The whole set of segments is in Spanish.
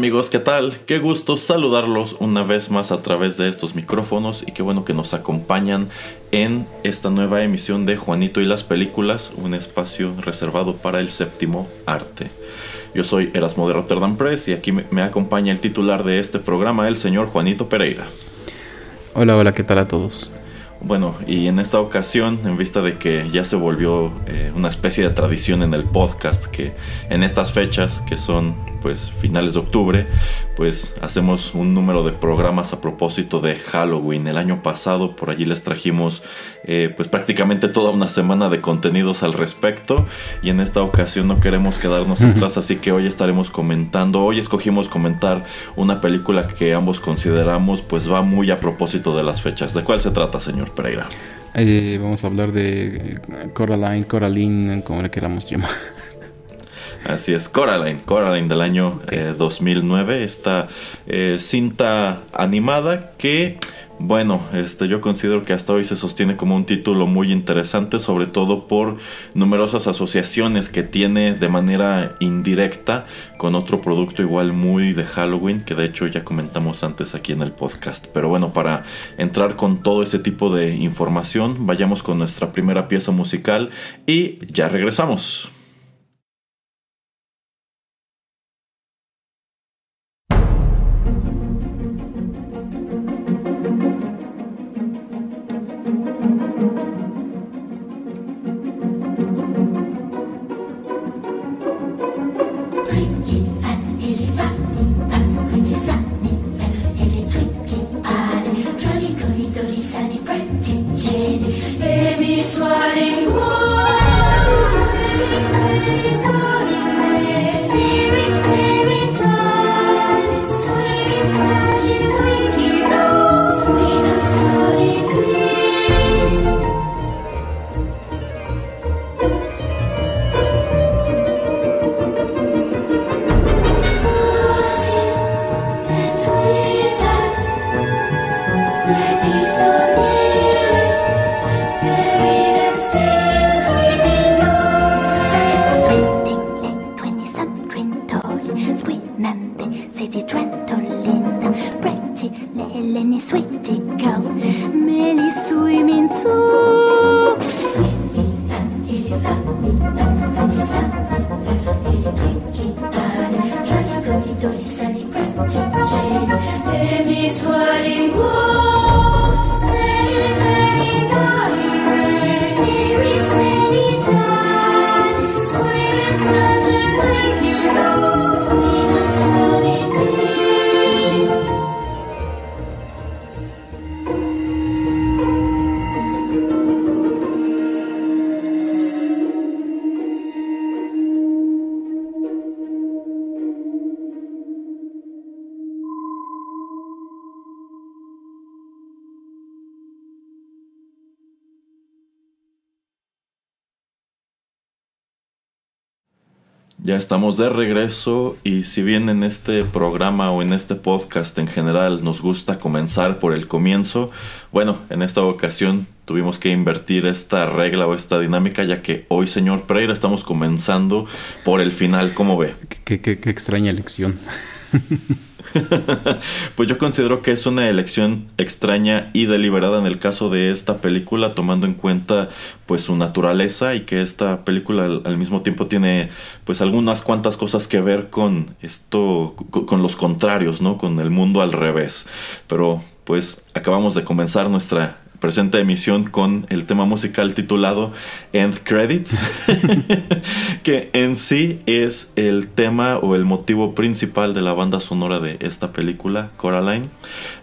Amigos, ¿qué tal? Qué gusto saludarlos una vez más a través de estos micrófonos y qué bueno que nos acompañan en esta nueva emisión de Juanito y las películas, un espacio reservado para el séptimo arte. Yo soy Erasmo de Rotterdam Press y aquí me acompaña el titular de este programa, el señor Juanito Pereira. Hola, hola, ¿qué tal a todos? Bueno, y en esta ocasión, en vista de que ya se volvió eh, una especie de tradición en el podcast, que en estas fechas, que son pues finales de octubre, pues hacemos un número de programas a propósito de Halloween. El año pasado por allí les trajimos eh, pues prácticamente toda una semana de contenidos al respecto y en esta ocasión no queremos quedarnos atrás, así que hoy estaremos comentando, hoy escogimos comentar una película que ambos consideramos pues va muy a propósito de las fechas. ¿De cuál se trata, señor Pereira? Eh, vamos a hablar de Coraline, Coraline, como le queramos llamar. Así es, Coraline, Coraline del año 2009, eh, esta eh, cinta animada que, bueno, este, yo considero que hasta hoy se sostiene como un título muy interesante, sobre todo por numerosas asociaciones que tiene de manera indirecta con otro producto igual muy de Halloween, que de hecho ya comentamos antes aquí en el podcast. Pero bueno, para entrar con todo ese tipo de información, vayamos con nuestra primera pieza musical y ya regresamos. Estamos de regreso y si bien en este programa o en este podcast en general nos gusta comenzar por el comienzo, bueno, en esta ocasión tuvimos que invertir esta regla o esta dinámica ya que hoy, señor Pereira, estamos comenzando por el final, ¿cómo ve? Qué, qué, extraña elección. pues yo considero que es una elección extraña y deliberada en el caso de esta película, tomando en cuenta pues su naturaleza y que esta película al, mismo tiempo tiene pues algunas cuantas cosas que ver con esto, con los contrarios, ¿no? Con el mundo al revés. Pero pues acabamos de comenzar nuestra presenta emisión con el tema musical titulado End Credits, que en sí es el tema o el motivo principal de la banda sonora de esta película, Coraline.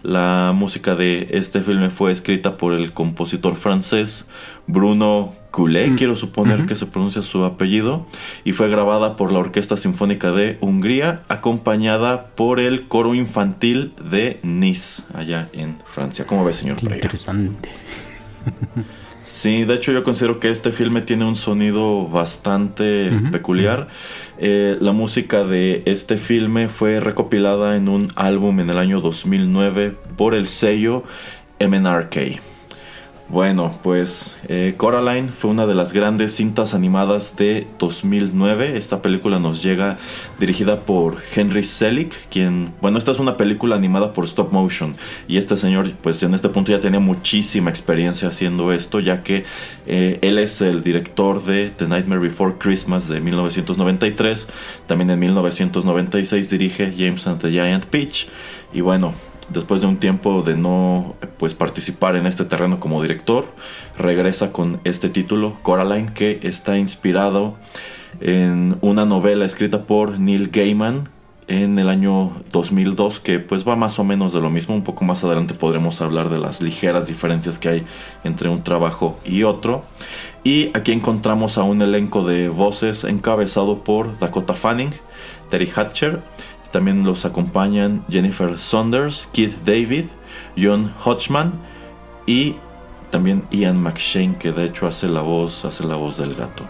La música de este filme fue escrita por el compositor francés Bruno Coulet, mm. quiero suponer que se pronuncia su apellido, y fue grabada por la Orquesta Sinfónica de Hungría, acompañada por el coro infantil de Nice, allá en Francia. ¿Cómo ve, señor Pereira? Interesante. Sí, de hecho yo considero que este filme tiene un sonido bastante peculiar. Eh, la música de este filme fue recopilada en un álbum en el año 2009 por el sello MNRK. Bueno, pues eh, Coraline fue una de las grandes cintas animadas de 2009. Esta película nos llega dirigida por Henry Selick, quien, bueno, esta es una película animada por stop motion y este señor, pues en este punto ya tenía muchísima experiencia haciendo esto, ya que eh, él es el director de The Nightmare Before Christmas de 1993. También en 1996 dirige James and the Giant Peach y bueno, después de un tiempo de no pues participar en este terreno como director, regresa con este título, Coraline, que está inspirado en una novela escrita por Neil Gaiman en el año 2002 que pues va más o menos de lo mismo. Un poco más adelante podremos hablar de las ligeras diferencias que hay entre un trabajo y otro. Y aquí encontramos a un elenco de voces encabezado por Dakota Fanning Terry Hatcher también los acompañan Jennifer Saunders, Keith David, John Hodgman y también Ian McShane, que de hecho hace la voz, hace la voz del gato.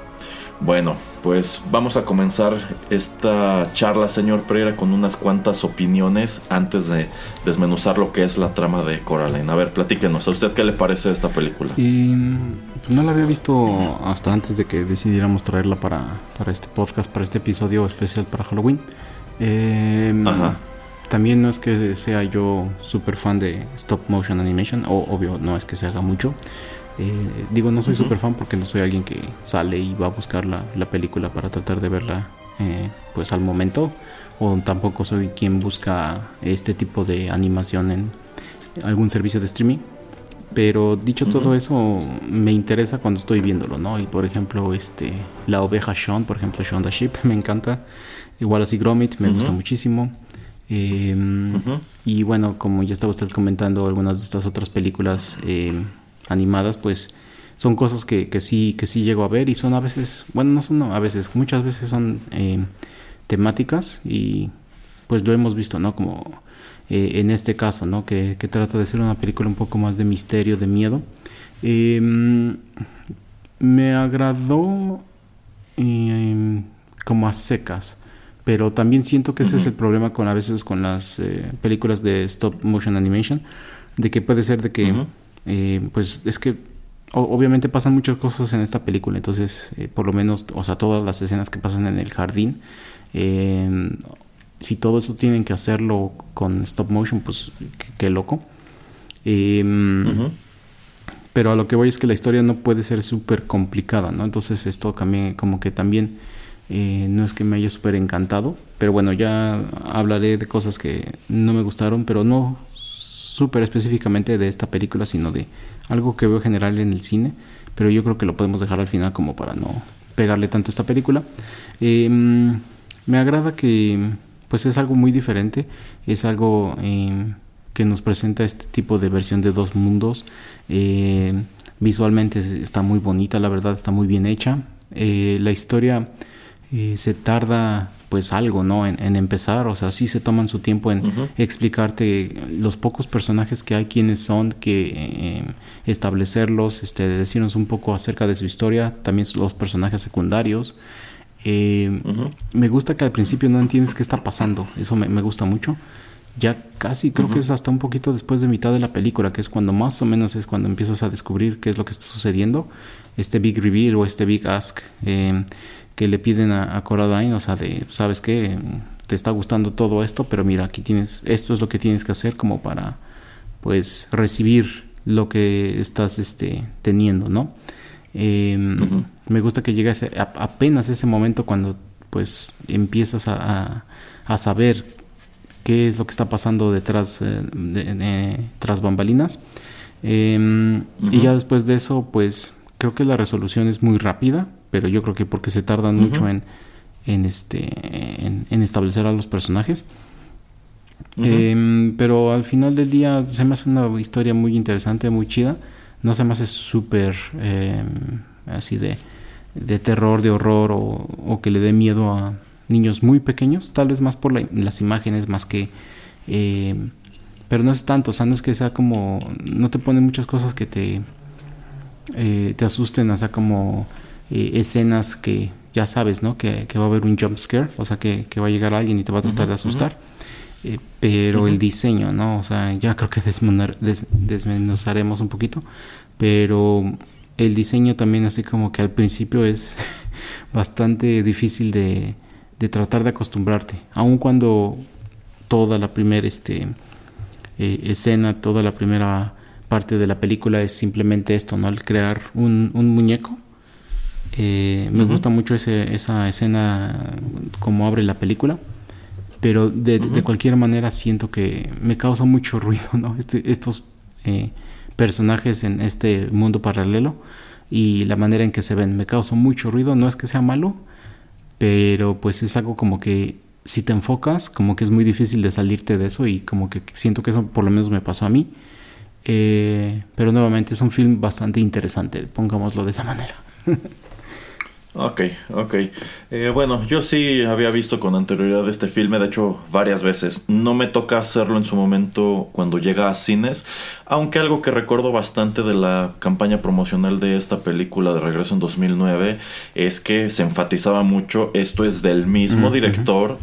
Bueno, pues vamos a comenzar esta charla, señor Pereira, con unas cuantas opiniones antes de desmenuzar lo que es la trama de Coraline. A ver, platíquenos, ¿a usted qué le parece esta película? Y, pues, no la había visto hasta antes de que decidiéramos traerla para, para este podcast, para este episodio especial para Halloween. Eh, También no es que sea yo súper fan de stop motion animation, o obvio, no es que se haga mucho. Eh, digo, no soy súper fan porque no soy alguien que sale y va a buscar la, película para tratar de verla eh, pues al momento. O tampoco soy quien busca este tipo de animación en algún servicio de streaming. Pero dicho todo eso, me interesa cuando estoy viéndolo, ¿no? Y por ejemplo, este, la oveja Sean, por ejemplo, Sean the Sheep, me encanta. Igual así Gromit, me gusta muchísimo. Em, y bueno, como ya estaba usted comentando, algunas de estas otras películas em, animadas, pues son cosas que, que, sí, que sí llego a ver y son a veces, bueno, no son a veces, muchas veces son em, temáticas y pues lo hemos visto, ¿no? Como eh, en este caso, ¿no? Que, que, trata de ser una película un poco más de misterio, de miedo. me agradó como a secas pero también siento que ese es el problema con a veces con las eh, películas de stop motion animation, de que puede ser de que, eh, pues es que obviamente pasan muchas cosas en esta película, entonces eh, por lo menos, o sea, todas las escenas que pasan en el jardín, em, si todo eso tienen que hacerlo con stop motion, pues qué, loco. Em, pero a lo que voy es que la historia no puede ser súper complicada, ¿no? Entonces esto también, como que también eh, no es que me haya súper encantado, pero bueno, ya hablaré de cosas que no me gustaron, pero no súper específicamente de esta película, sino de algo que veo general en el cine, pero yo creo que lo podemos dejar al final como para no pegarle tanto a esta película. Em, me agrada que pues es algo muy diferente, es algo em, que nos presenta este tipo de versión de dos mundos. Eh, visualmente está muy bonita, la verdad está muy bien hecha. Eh, la historia se tarda pues algo, ¿no? En, empezar, o sea, sí se toman su tiempo en explicarte los pocos personajes que hay, quiénes son, que eh, establecerlos, este, decirnos un poco acerca de su historia, también los personajes secundarios. Eh, me gusta que al principio no entiendes qué está pasando, eso me, me gusta mucho. Ya casi creo que es hasta un poquito después de mitad de la película, que es cuando más o menos es cuando empiezas a descubrir qué es lo que está sucediendo, este big reveal o este big ask. Eh, que le piden a, Coraline, o sea, de, ¿sabes qué? te está gustando todo esto, pero mira, aquí tienes, esto es lo que tienes que hacer como para, pues, recibir lo que estás este, teniendo, ¿no? Em, me gusta que llegue apenas ese momento cuando, pues, empiezas a, a, saber qué es lo que está pasando detrás eh, de, tras bambalinas. Em, y ya después de eso, pues, creo que la resolución es muy rápida, pero yo creo que porque se tardan mucho en en, este, en, establecer a los personajes. Em, pero al final del día se me hace una historia muy interesante, muy chida. No se me hace súper em, así de, de, terror, de horror o, que le dé miedo a niños muy pequeños. Tal vez más por las imágenes, más que... Em, pero no es tanto, o sea, no es que sea como... No te ponen muchas cosas que te... Eh, te asusten, o sea, como eh, escenas que ya sabes, ¿no? Que, va a haber un jump scare, o sea, que, va a llegar alguien y te va a tratar de asustar. Eh, pero el diseño, ¿no? O sea, ya creo que desmenuzaremos un poquito, pero el diseño también así como que al principio es bastante difícil de, tratar de acostumbrarte, aun cuando toda la primera este, eh, escena, toda la primera parte de la película es simplemente esto, ¿no? El crear un, un muñeco eh, me gusta mucho esa escena como abre la película, pero de, cualquier manera siento que me causa mucho ruido, ¿no? Este, estos eh, personajes en este mundo paralelo y la manera en que se ven me causa mucho ruido. No es que sea malo, pero pues es algo como que si te enfocas, como que es muy difícil de salirte de eso y como que siento que eso por lo menos me pasó a mí. Eh, pero nuevamente es un film bastante interesante, pongámoslo de esa manera. Ok, ok. Eh, bueno, yo sí había visto con anterioridad este filme, de hecho varias veces. No me toca hacerlo en su momento cuando llega a cines, aunque algo que recuerdo bastante de la campaña promocional de esta película de regreso en 2009 es que se enfatizaba mucho, esto es del mismo director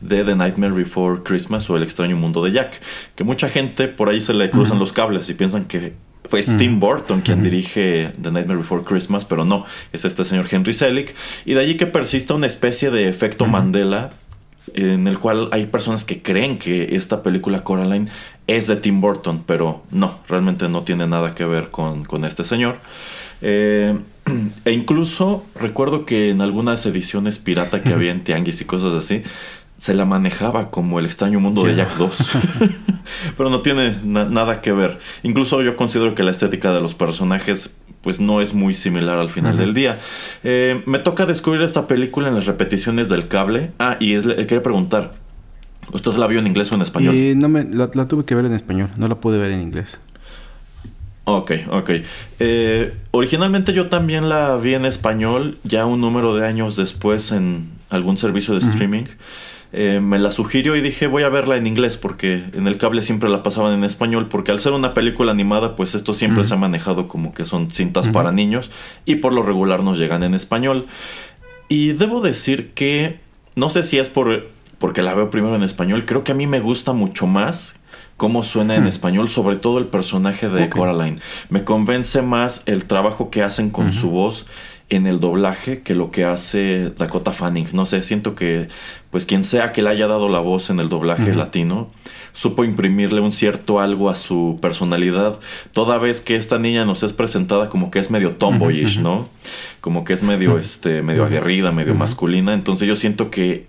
de The Nightmare Before Christmas o El extraño mundo de Jack, que mucha gente por ahí se le cruzan los cables y piensan que fue Tim Burton quien dirige The Nightmare Before Christmas, pero no, es este señor Henry Selick. Y de allí que persista una especie de efecto Mandela en el cual hay personas que creen que esta película Coraline es de Tim Burton, pero no, realmente no tiene nada que ver con, este señor. Eh, e incluso recuerdo que en algunas ediciones pirata que había en Tianguis y cosas así, se la manejaba como el extraño mundo de Jack 2. Pero no tiene nada que ver. Incluso yo considero que la estética de los personajes pues no es muy similar al final del día. Eh, me toca descubrir esta película en las repeticiones del cable. Ah, y es, quería preguntar, ¿usted la vio en inglés o en español? Eh, no me, la, tuve que ver en español, no la pude ver en inglés. Ok, ok. Eh, originalmente yo también la vi en español, ya un número de años después en algún servicio de streaming. Eh, me la sugirió y dije voy a verla en inglés porque en el cable siempre la pasaban en español porque al ser una película animada pues esto siempre se ha manejado como que son cintas para niños y por lo regular nos llegan en español. Y debo decir que no sé si es por porque la veo primero en español creo que a mí me gusta mucho más cómo suena en español, sobre todo el personaje de Coraline. Me convence más el trabajo que hacen con su voz en el doblaje que lo que hace Dakota Fanning. No sé, siento que pues quien sea que le haya dado la voz en el doblaje latino supo imprimirle un cierto algo a su personalidad, toda vez que esta niña nos es presentada como que es medio tomboyish, ¿no? Como que es medio este medio aguerrida, medio masculina, entonces yo siento que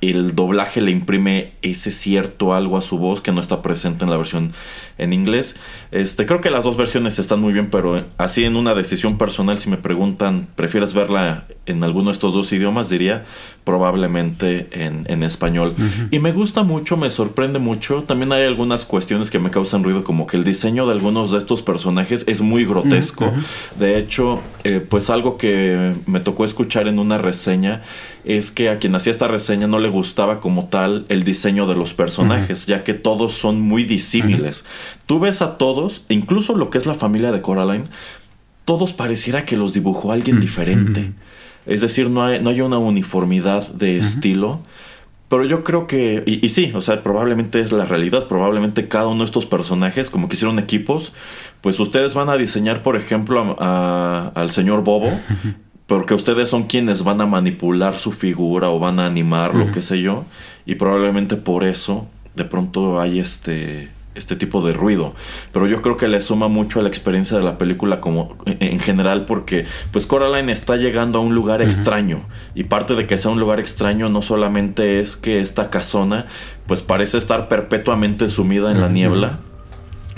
el doblaje le imprime ese cierto algo a su voz que no está presente en la versión en inglés. Este, creo que las dos versiones están muy bien, pero así en una decisión personal, si me preguntan, ¿prefieres verla en alguno de estos dos idiomas? Diría probablemente en, español. Y me gusta mucho, me sorprende mucho. También hay algunas cuestiones que me causan ruido, como que el diseño de algunos de estos personajes es muy grotesco. De hecho, eh, pues algo que me tocó escuchar en una reseña es que a quien hacía esta reseña no le gustaba como tal el diseño de los personajes, ya que todos son muy disímiles. Tú ves a todos, incluso lo que es la familia de Coraline, todos pareciera que los dibujó alguien diferente. Es decir, no hay, no hay una uniformidad de estilo. Pero yo creo que, y, sí, o sea, probablemente es la realidad, probablemente cada uno de estos personajes, como que hicieron equipos, pues ustedes van a diseñar, por ejemplo, al señor Bobo porque ustedes son quienes van a manipular su figura o van a animar, lo que sé yo, y probablemente por eso de pronto hay este este tipo de ruido. Pero yo creo que le suma mucho a la experiencia de la película como en general porque pues Coraline está llegando a un lugar extraño y parte de que sea un lugar extraño no solamente es que esta casona pues parece estar perpetuamente sumida en la niebla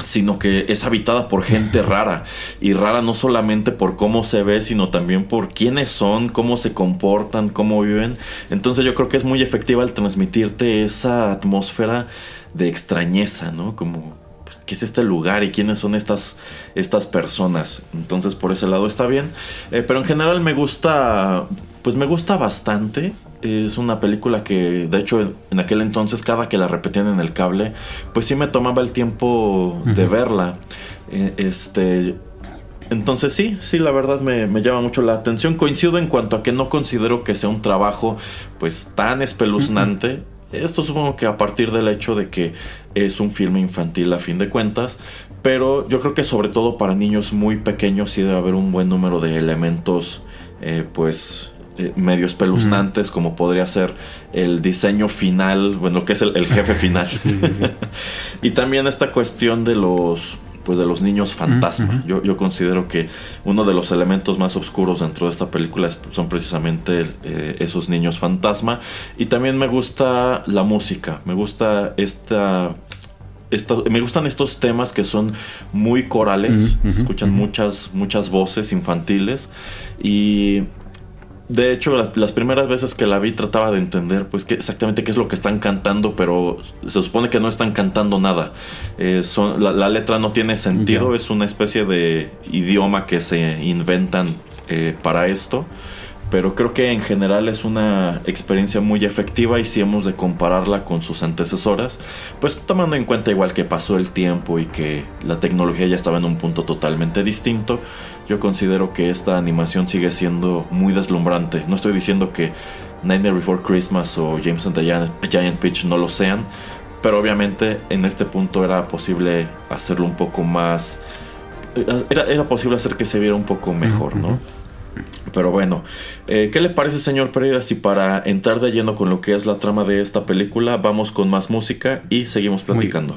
sino que es habitada por gente rara y rara no solamente por cómo se ve sino también por quiénes son cómo se comportan cómo viven entonces yo creo que es muy efectiva al transmitirte esa atmósfera de extrañeza, ¿no? Como, pues, ¿qué es este lugar y quiénes son estas, estas personas? Entonces, por ese lado está bien. Eh, pero en general me gusta, pues me gusta bastante. Es una película que, de hecho, en, aquel entonces, cada que la repetían en el cable, pues sí me tomaba el tiempo de verla. Eh, este. Entonces sí, sí, la verdad me, me, llama mucho la atención. Coincido en cuanto a que no considero que sea un trabajo pues tan espeluznante. Esto supongo que a partir del hecho de que es un filme infantil a fin de cuentas, pero yo creo que sobre todo para niños muy pequeños sí debe haber un buen número de elementos eh, pues eh, medio espeluznantes como podría ser el diseño final, bueno, que es el, jefe final. y también esta cuestión de los pues de los niños fantasma. yo, yo, considero que uno de los elementos más oscuros dentro de esta película son precisamente eh, esos niños fantasma. Y también me gusta la música, me gusta esta... me gustan estos temas que son muy corales, escuchan muchas, muchas voces infantiles y de hecho, las primeras veces que la vi trataba de entender pues qué, exactamente qué es lo que están cantando, pero se supone que no están cantando nada. Eh, son, la, letra no tiene sentido, es una especie de idioma que se inventan eh, para esto pero creo que en general es una experiencia muy efectiva y si hemos de compararla con sus antecesoras, pues tomando en cuenta igual que pasó el tiempo y que la tecnología ya estaba en un punto totalmente distinto, yo considero que esta animación sigue siendo muy deslumbrante. No estoy diciendo que Nightmare Before Christmas o James and the Giant, Peach no lo sean, pero obviamente en este punto era posible hacerlo un poco más... Era, era posible hacer que se viera un poco mejor, ¿no? Pero bueno, eh, ¿qué le parece señor Pereira si para entrar de lleno con lo que es la trama de esta película vamos con más música y seguimos platicando?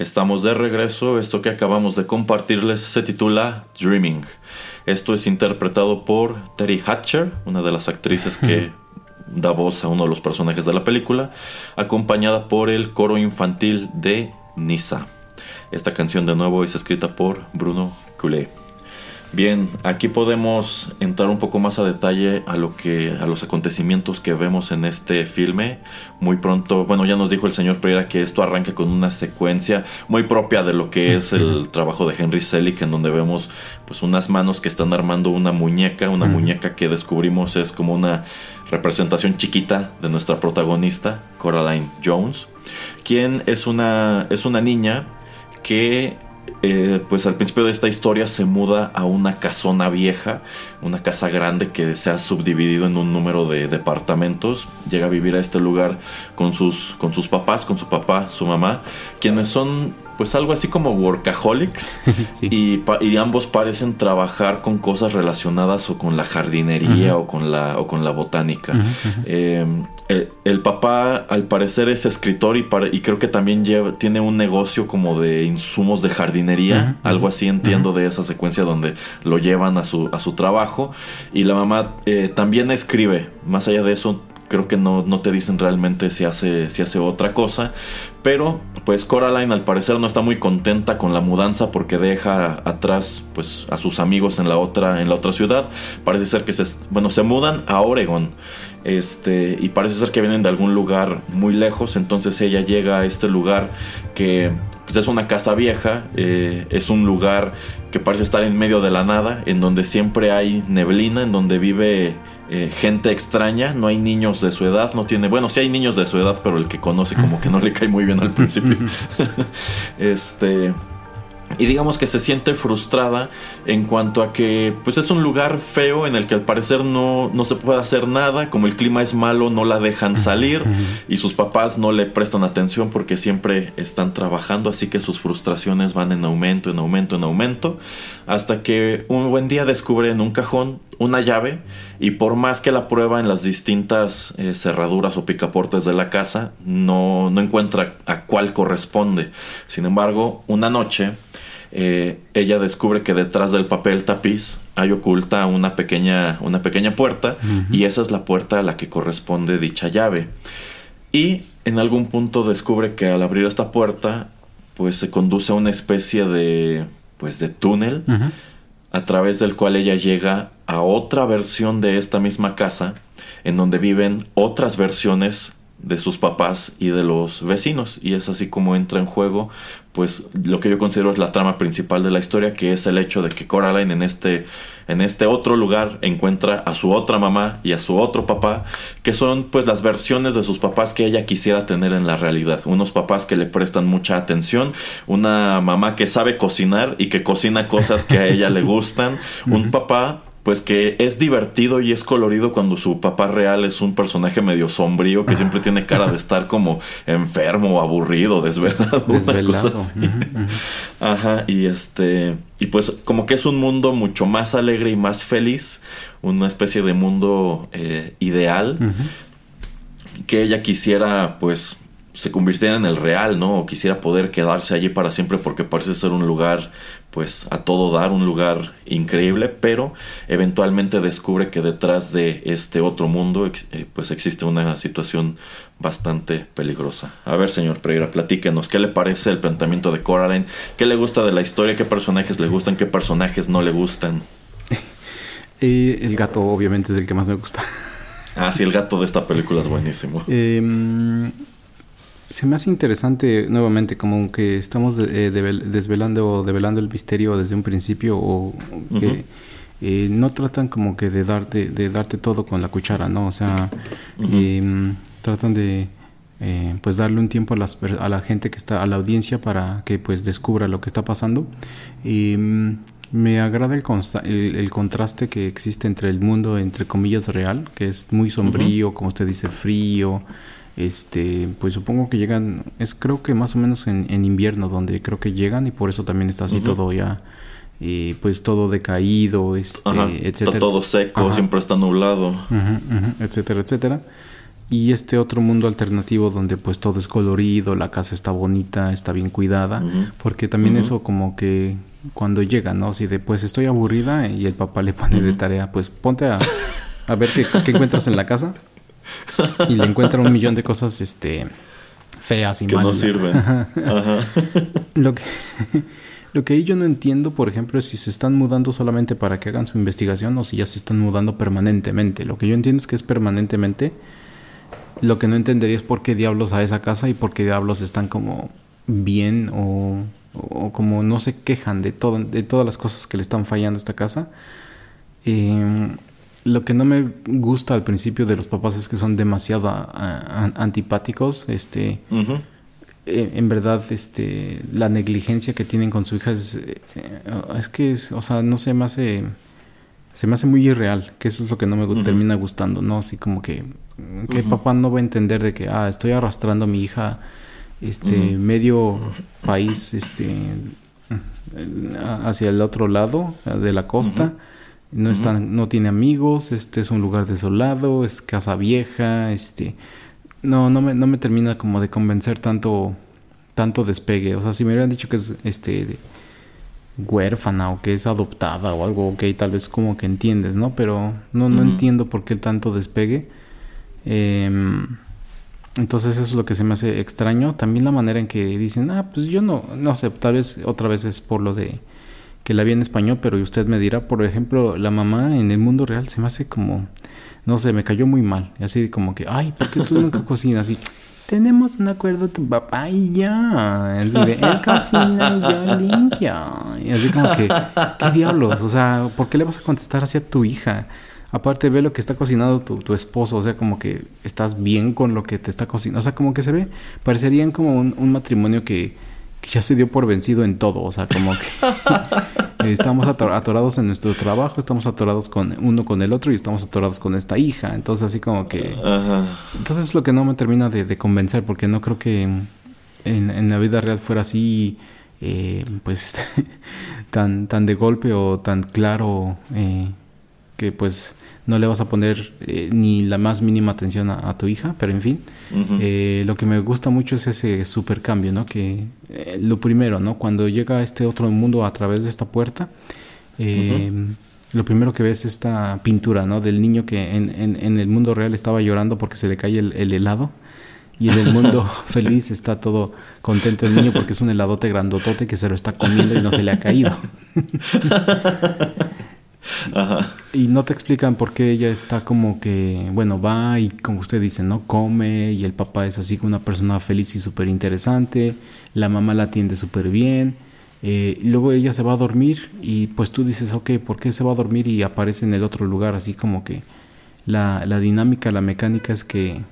Estamos de regreso. Esto que acabamos de compartirles se titula Dreaming. Esto es interpretado por Terry Hatcher, una de las actrices que da voz a uno de los personajes de la película, acompañada por el coro infantil de Nisa. Esta canción de nuevo es escrita por Bruno Coulet. Bien, aquí podemos entrar un poco más a detalle a lo que a los acontecimientos que vemos en este filme. Muy pronto, bueno, ya nos dijo el señor Pereira que esto arranca con una secuencia muy propia de lo que es el trabajo de Henry Selick en donde vemos pues unas manos que están armando una muñeca, una muñeca que descubrimos es como una representación chiquita de nuestra protagonista, Coraline Jones, quien es una es una niña que eh, pues al principio de esta historia se muda a una casona vieja, una casa grande que se ha subdividido en un número de departamentos. Llega a vivir a este lugar con sus, con sus papás, con su papá, su mamá, quienes son pues algo así como workaholics y, ambos parecen trabajar con cosas relacionadas o con la jardinería o, con la, o con la botánica. Eh, el, papá al parecer es escritor y, y creo que también lleva, tiene un negocio como de insumos de jardinería, algo así entiendo de esa secuencia donde lo llevan a su, a su trabajo y la mamá eh, también escribe, más allá de eso creo que no, no, te dicen realmente si hace, si hace otra cosa. Pero pues Coraline al parecer no está muy contenta con la mudanza porque deja atrás pues a sus amigos en la otra, en la otra ciudad. Parece ser que se, bueno, se mudan a Oregon. Este, y parece ser que vienen de algún lugar muy lejos. Entonces ella llega a este lugar que pues, es una casa vieja. Eh, es un lugar que parece estar en medio de la nada. En donde siempre hay neblina. En donde vive eh, gente extraña, no hay niños de su edad, no tiene, bueno, sí hay niños de su edad, pero el que conoce como que no le cae muy bien al principio. este, y digamos que se siente frustrada en cuanto a que pues es un lugar feo en el que al parecer no, no se puede hacer nada, como el clima es malo no la dejan salir y sus papás no le prestan atención porque siempre están trabajando, así que sus frustraciones van en aumento, en aumento, en aumento, hasta que un buen día descubre en un cajón una llave y por más que la prueba en las distintas eh, cerraduras o picaportes de la casa, no, no encuentra a cuál corresponde. Sin embargo, una noche eh, ella descubre que detrás del papel tapiz hay oculta una pequeña, una pequeña puerta y esa es la puerta a la que corresponde dicha llave. Y en algún punto descubre que al abrir esta puerta pues se conduce a una especie de pues de túnel a través del cual ella llega a otra versión de esta misma casa en donde viven otras versiones de sus papás y de los vecinos. Y es así como entra en juego pues lo que yo considero es la trama principal de la historia que es el hecho de que Coraline en este en este otro lugar encuentra a su otra mamá y a su otro papá que son pues las versiones de sus papás que ella quisiera tener en la realidad. Unos papás que le prestan mucha atención una mamá que sabe cocinar y que cocina cosas que a ella le gustan un papá pues que es divertido y es colorido cuando su papá real es un personaje medio sombrío que siempre tiene cara de estar como enfermo, aburrido, desvelado, desvelado. Ajá, y este y pues como que es un mundo mucho más alegre y más feliz, una especie de mundo eh, ideal que ella quisiera pues se convirtiera en el real, ¿no? O quisiera poder quedarse allí para siempre porque parece ser un lugar pues a todo dar, un lugar increíble, pero eventualmente descubre que detrás de este otro mundo eh, pues existe una situación bastante peligrosa. A ver, señor Pereira, platíquenos, ¿qué le parece el planteamiento de Coraline? ¿Qué le gusta de la historia? ¿Qué personajes le gustan? ¿Qué personajes no le gustan? Eh, el gato obviamente es el que más me gusta. Ah, sí, el gato de esta película es buenísimo. Eh, se me hace interesante nuevamente como que estamos eh, desvelando o develando el misterio desde un principio o que eh, no tratan como que de darte, de darte todo con la cuchara, ¿no? O sea, em, tratan de eh, pues darle un tiempo a, las, a la gente que está, a la audiencia para que pues descubra lo que está pasando. Y em, me agrada el, el, contraste que existe entre el mundo, entre comillas, real, que es muy sombrío, como usted dice, frío, este, pues supongo que llegan, es creo que más o menos en, invierno donde creo que llegan y por eso también está así todo ya, y pues todo decaído, este, etcétera. Está todo seco, siempre está nublado. etcétera, etcétera. y este otro mundo alternativo donde pues todo es colorido, la casa está bonita, está bien cuidada, porque también eso como que cuando llega, ¿no? Si después estoy aburrida y el papá le pone de tarea, pues ponte a, a ver qué, qué, encuentras en la casa y le encuentra un millón de cosas este feas y que no sirven. Lo que lo que ahí yo no entiendo, por ejemplo, es si se están mudando solamente para que hagan su investigación o si ya se están mudando permanentemente. Lo que yo entiendo es que es permanentemente lo que no entendería es por qué diablos a esa casa y por qué diablos están como bien o, como no se quejan de, todo, de todas las cosas que le están fallando a esta casa. Em, lo que no me gusta al principio de los papás es que son demasiado antipáticos. Este, e, en verdad, este, la negligencia que tienen con su hija es, eh, es que, es, o sea, no sé, me hace, se me hace muy irreal, que eso es lo que no me termina gustando, ¿no? Así como que que papá no va a entender de que, ah, estoy arrastrando a mi hija, este, medio país, este, hacia el otro lado de la costa. No, están, no tiene amigos, este es un lugar desolado, es casa vieja, este... No, no me, no me termina como de convencer tanto, tanto despegue. O sea, si me hubieran dicho que es, este huérfana o que es adoptada o algo, ok, tal vez como que entiendes, ¿no? Pero no, no entiendo por qué tanto despegue. Em, entonces eso es lo que se me hace extraño. También la manera en que dicen, ah, pues yo no, no sé, tal vez otra vez es por lo de que la vi en español, pero usted me dirá, por ejemplo, la mamá en el mundo real se me hace como, no sé, me cayó muy mal. Así como que, ay, ¿por qué tú nunca cocinas? Y tenemos un acuerdo tu papá y ya. Él, cocina y yo limpia. Y así como que, ¿qué diablos? O sea, ¿por qué le vas a contestar hacia tu hija? Aparte, ve lo que está cocinando tu, esposo, o sea, como que estás bien con lo que te está cocinando. O sea, como que se ve, parecerían como un, matrimonio que, ya se dio por vencido en todo. O sea, como que estamos atorados en nuestro trabajo, estamos atorados con uno con el otro y estamos atorados con esta hija. Entonces, así como que. Entonces, es lo que no me termina de, convencer, porque no creo que en, la vida real fuera así. Eh, pues tan tan de golpe o tan claro eh, que pues no le vas a poner eh, ni la más mínima atención a, tu hija, pero en fin, eh, lo que me gusta mucho es ese super cambio, ¿no? Que eh, lo primero, ¿no? Cuando llega a este otro mundo a través de esta puerta, lo primero que ves es esta pintura, ¿no? Del niño que en, en, el mundo real estaba llorando porque se le cae el, el helado. Y en el mundo feliz está todo contento el niño porque es un heladote grandotote que se lo está comiendo y no se le ha caído. Y no te explican por qué ella está como que, bueno, va y como usted dice, ¿no? Come y el papá es así como una persona feliz y súper interesante, la mamá la atiende súper bien, eh, luego ella se va a dormir y pues tú dices, ok, ¿por qué se va a dormir y aparece en el otro lugar? Así como que la, la dinámica, la mecánica es que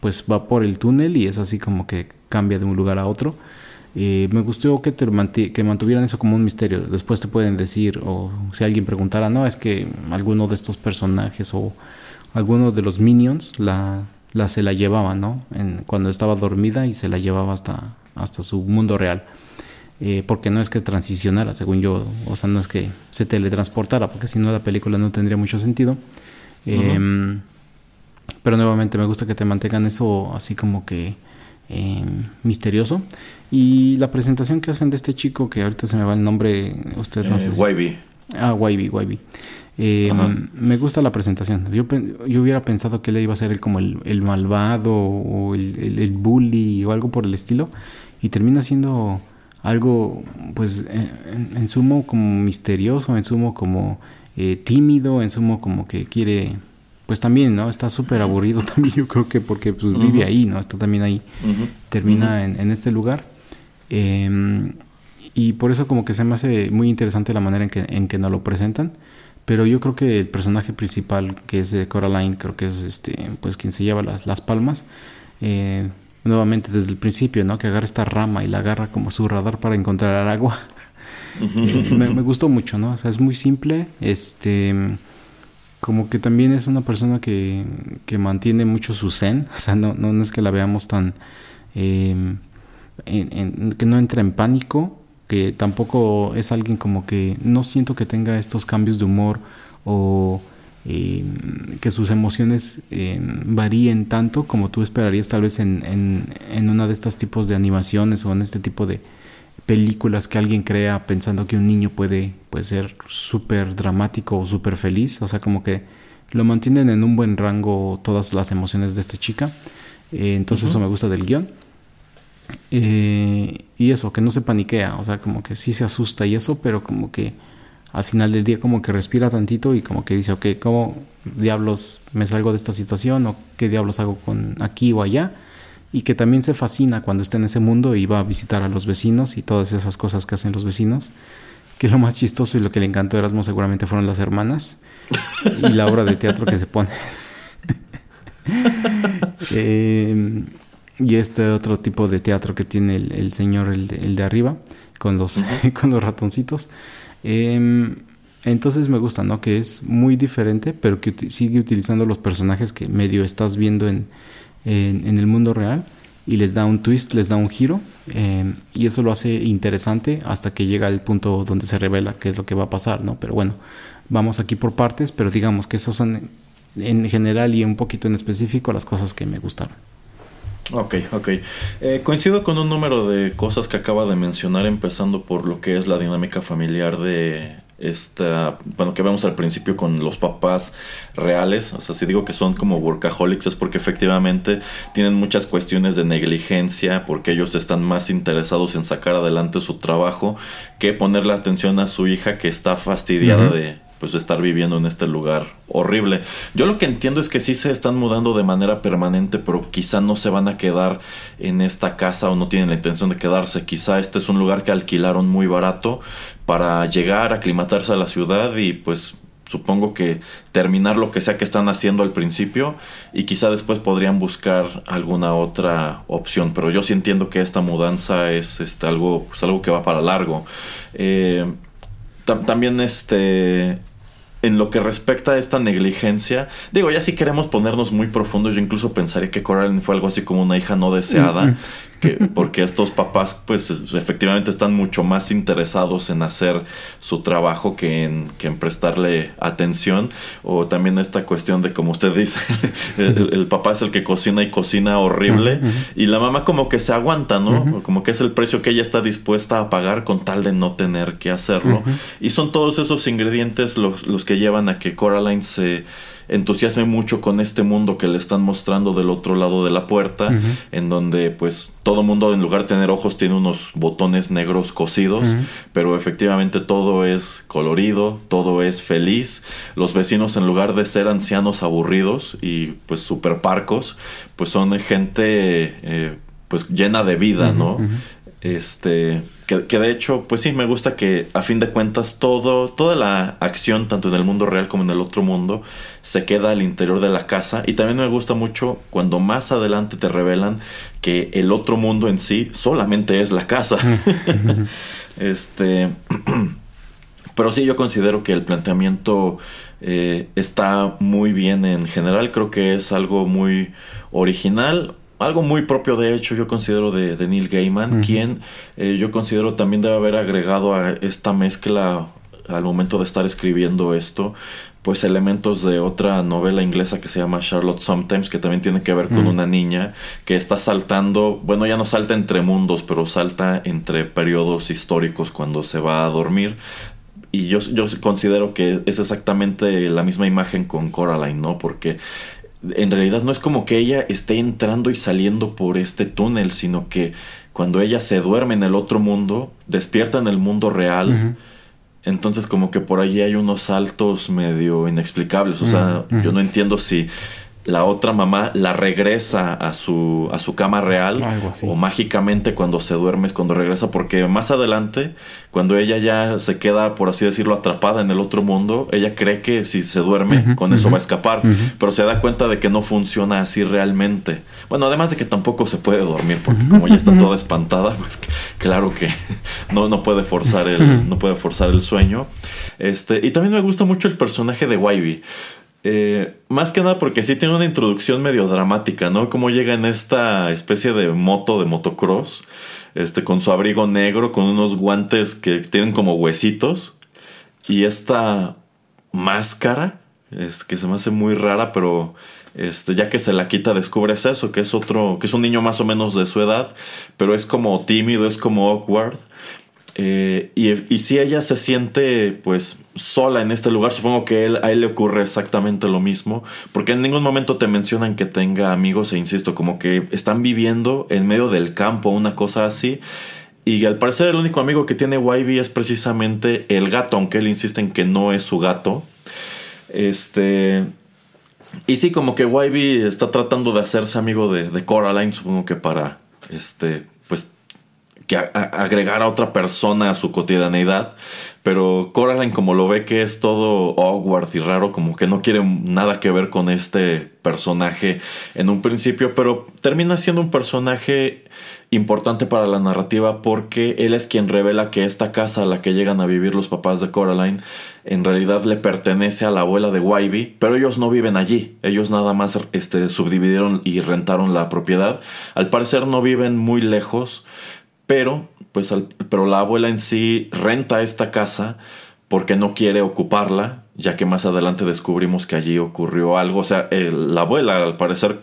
pues va por el túnel y es así como que cambia de un lugar a otro me gustó que, te que mantuvieran eso como un misterio. Después te pueden decir, o si alguien preguntara, no, es que alguno de estos personajes o alguno de los minions la, la se la llevaba, ¿no? En, cuando estaba dormida y se la llevaba hasta, hasta su mundo real. Eh, porque no es que transicionara, según yo, o sea, no es que se teletransportara, porque si no la película no tendría mucho sentido. Em, pero nuevamente me gusta que te mantengan eso así como que Em, misterioso. Y la presentación que hacen de este chico, que ahorita se me va el nombre, usted no sé. Wybie. Ah, Wybie, Wybie. Em, me gusta la presentación. Yo, yo, hubiera pensado que él iba a ser el, como el, malvado o el, el, bully o algo por el estilo. Y termina siendo algo, pues, en, sumo como misterioso, en sumo como eh, tímido, en sumo como que quiere pues también, ¿no? Está súper aburrido también, yo creo que porque pues, vive ahí, ¿no? Está también ahí, termina en, este lugar. Em, y por eso como que se me hace muy interesante la manera en que, en que nos lo presentan. Pero yo creo que el personaje principal, que es Coraline, creo que es este, pues quien se lleva las, las palmas. Eh, nuevamente desde el principio, ¿no? Que agarra esta rama y la agarra como su radar para encontrar agua. Eh, me, me, gustó mucho, ¿no? O sea, es muy simple. Este como que también es una persona que, que mantiene mucho su zen, o sea, no, no, es que la veamos tan... Em, que no entra en pánico, que tampoco es alguien como que no siento que tenga estos cambios de humor o que sus emociones varíen tanto como tú esperarías tal vez en, en, en una de estos tipos de animaciones o en este tipo de películas que alguien crea pensando que un niño puede, puede ser súper dramático o súper feliz. O sea, como que lo mantienen en un buen rango todas las emociones de esta chica. Eh, entonces eso me gusta del guion. Eh, y eso, que no se paniquea, o sea, como que sí se asusta y eso, pero como que al final del día como que respira tantito y como que dice, ok, ¿cómo diablos me salgo de esta situación? ¿O qué diablos hago con aquí o allá? Y que también se fascina cuando está en ese mundo y va a visitar a los vecinos y todas esas cosas que hacen los vecinos. Que lo más chistoso y lo que le encantó a Erasmo seguramente fueron las hermanas y la obra de teatro que se pone. eh, y este otro tipo de teatro que tiene el, señor, el de, el de, arriba, con los, con los ratoncitos. Em, entonces me gusta, ¿no? Que es muy diferente, pero que sigue utilizando los personajes que medio estás viendo en, en, el mundo real y les da un twist, les da un giro em, y eso lo hace interesante hasta que llega el punto donde se revela qué es lo que va a pasar, ¿no? Pero bueno, vamos aquí por partes, pero digamos que esas son en general y un poquito en específico las cosas que me gustaron. Ok, ok. Eh, coincido con un número de cosas que acaba de mencionar, empezando por lo que es la dinámica familiar de esta, bueno, que vemos al principio con los papás reales, o sea, si digo que son como workaholics es porque efectivamente tienen muchas cuestiones de negligencia, porque ellos están más interesados en sacar adelante su trabajo que ponerle atención a su hija que está fastidiada de pues estar viviendo en este lugar horrible. Yo lo que entiendo es que sí se están mudando de manera permanente, pero quizá no se van a quedar en esta casa o no tienen la intención de quedarse. Quizá este es un lugar que alquilaron muy barato para llegar, aclimatarse a la ciudad y pues supongo que terminar lo que sea que están haciendo al principio y quizá después podrían buscar alguna otra opción. Pero yo sí entiendo que esta mudanza es este, algo, pues, algo que va para largo. Eh, también este en lo que respecta a esta negligencia, digo, ya si queremos ponernos muy profundos, yo incluso pensaría que Coraline fue algo así como una hija no deseada, mm porque estos papás pues efectivamente están mucho más interesados en hacer su trabajo que en, que en prestarle atención. O también esta cuestión de como usted dice el, papá es el que cocina y cocina horrible y la mamá como que se aguanta no como que es el precio que ella está dispuesta a pagar con tal de no tener que hacerlo. Y son todos esos ingredientes los, los que llevan a que Coraline se entusiasme mucho con este mundo que le están mostrando del otro lado de la puerta, en donde pues todo mundo en lugar de tener ojos tiene unos botones negros cosidos, pero efectivamente todo es colorido, todo es feliz. Los vecinos en lugar de ser ancianos aburridos y pues super parcos, pues son gente eh, pues llena de vida, ¿no? Este, que, de hecho, pues sí, me gusta que a fin de cuentas todo, toda la acción, tanto en el mundo real como en el otro mundo, se queda al interior de la casa. Y también me gusta mucho cuando más adelante te revelan que el otro mundo en sí solamente es la casa. este. Pero sí, yo considero que el planteamiento eh, está muy bien en general. Creo que es algo muy original algo muy propio de hecho yo considero de, Neil Gaiman, quien eh, yo considero también debe haber agregado a esta mezcla al momento de estar escribiendo esto, pues elementos de otra novela inglesa que se llama Charlotte Sometimes, que también tiene que ver con una niña que está saltando, bueno, ya no salta entre mundos, pero salta entre periodos históricos cuando se va a dormir. Y yo, yo considero que es exactamente la misma imagen con Coraline, ¿no? Porque en realidad no es como que ella esté entrando y saliendo por este túnel, sino que cuando ella se duerme en el otro mundo, despierta en el mundo real. Entonces como que por allí hay unos saltos medio inexplicables. O sea, yo no entiendo si la otra mamá la regresa a su, a su cama real o mágicamente cuando se duerme es cuando regresa porque más adelante cuando ella ya se queda por así decirlo atrapada en el otro mundo ella cree que si se duerme con eso va a escapar pero se da cuenta de que no funciona así realmente. Bueno además de que tampoco se puede dormir porque como ella está toda espantada pues claro que no, no puede forzar el no puede forzar el sueño. Este y también me gusta mucho el personaje de Wybie eh, más que nada porque sí tiene una introducción medio dramática, ¿no? Como llega en esta especie de moto de motocross, este, con su abrigo negro, con unos guantes que tienen como huesitos y esta máscara es que se me hace muy rara, pero este, ya que se la quita descubres eso, que es otro, que es un niño más o menos de su edad, pero es como tímido, es como awkward. Eh, y, si ella se siente pues sola en este lugar, supongo que a él le ocurre exactamente lo mismo, porque en ningún momento te mencionan que tenga amigos e insisto, como que están viviendo en medio del campo, una cosa así. Y al parecer el único amigo que tiene Wybie es precisamente el gato, aunque él insiste en que no es su gato. Este... Y sí, como que Wybie está tratando de hacerse amigo de, de Coraline, supongo que para este que agregar a otra persona a su cotidianeidad. Pero Coraline, como lo ve que es todo awkward y raro, como que no quiere nada que ver con este personaje en un principio, pero termina siendo un personaje importante para la narrativa porque él es quien revela que esta casa a la que llegan a vivir los papás de Coraline en realidad le pertenece a la abuela de Wybie, pero ellos no viven allí, ellos nada más este, subdividieron y rentaron la propiedad. Al parecer no viven muy lejos pero, pues, pero la abuela en sí renta esta casa porque no quiere ocuparla, ya que más adelante descubrimos que allí ocurrió algo. O sea, la abuela al parecer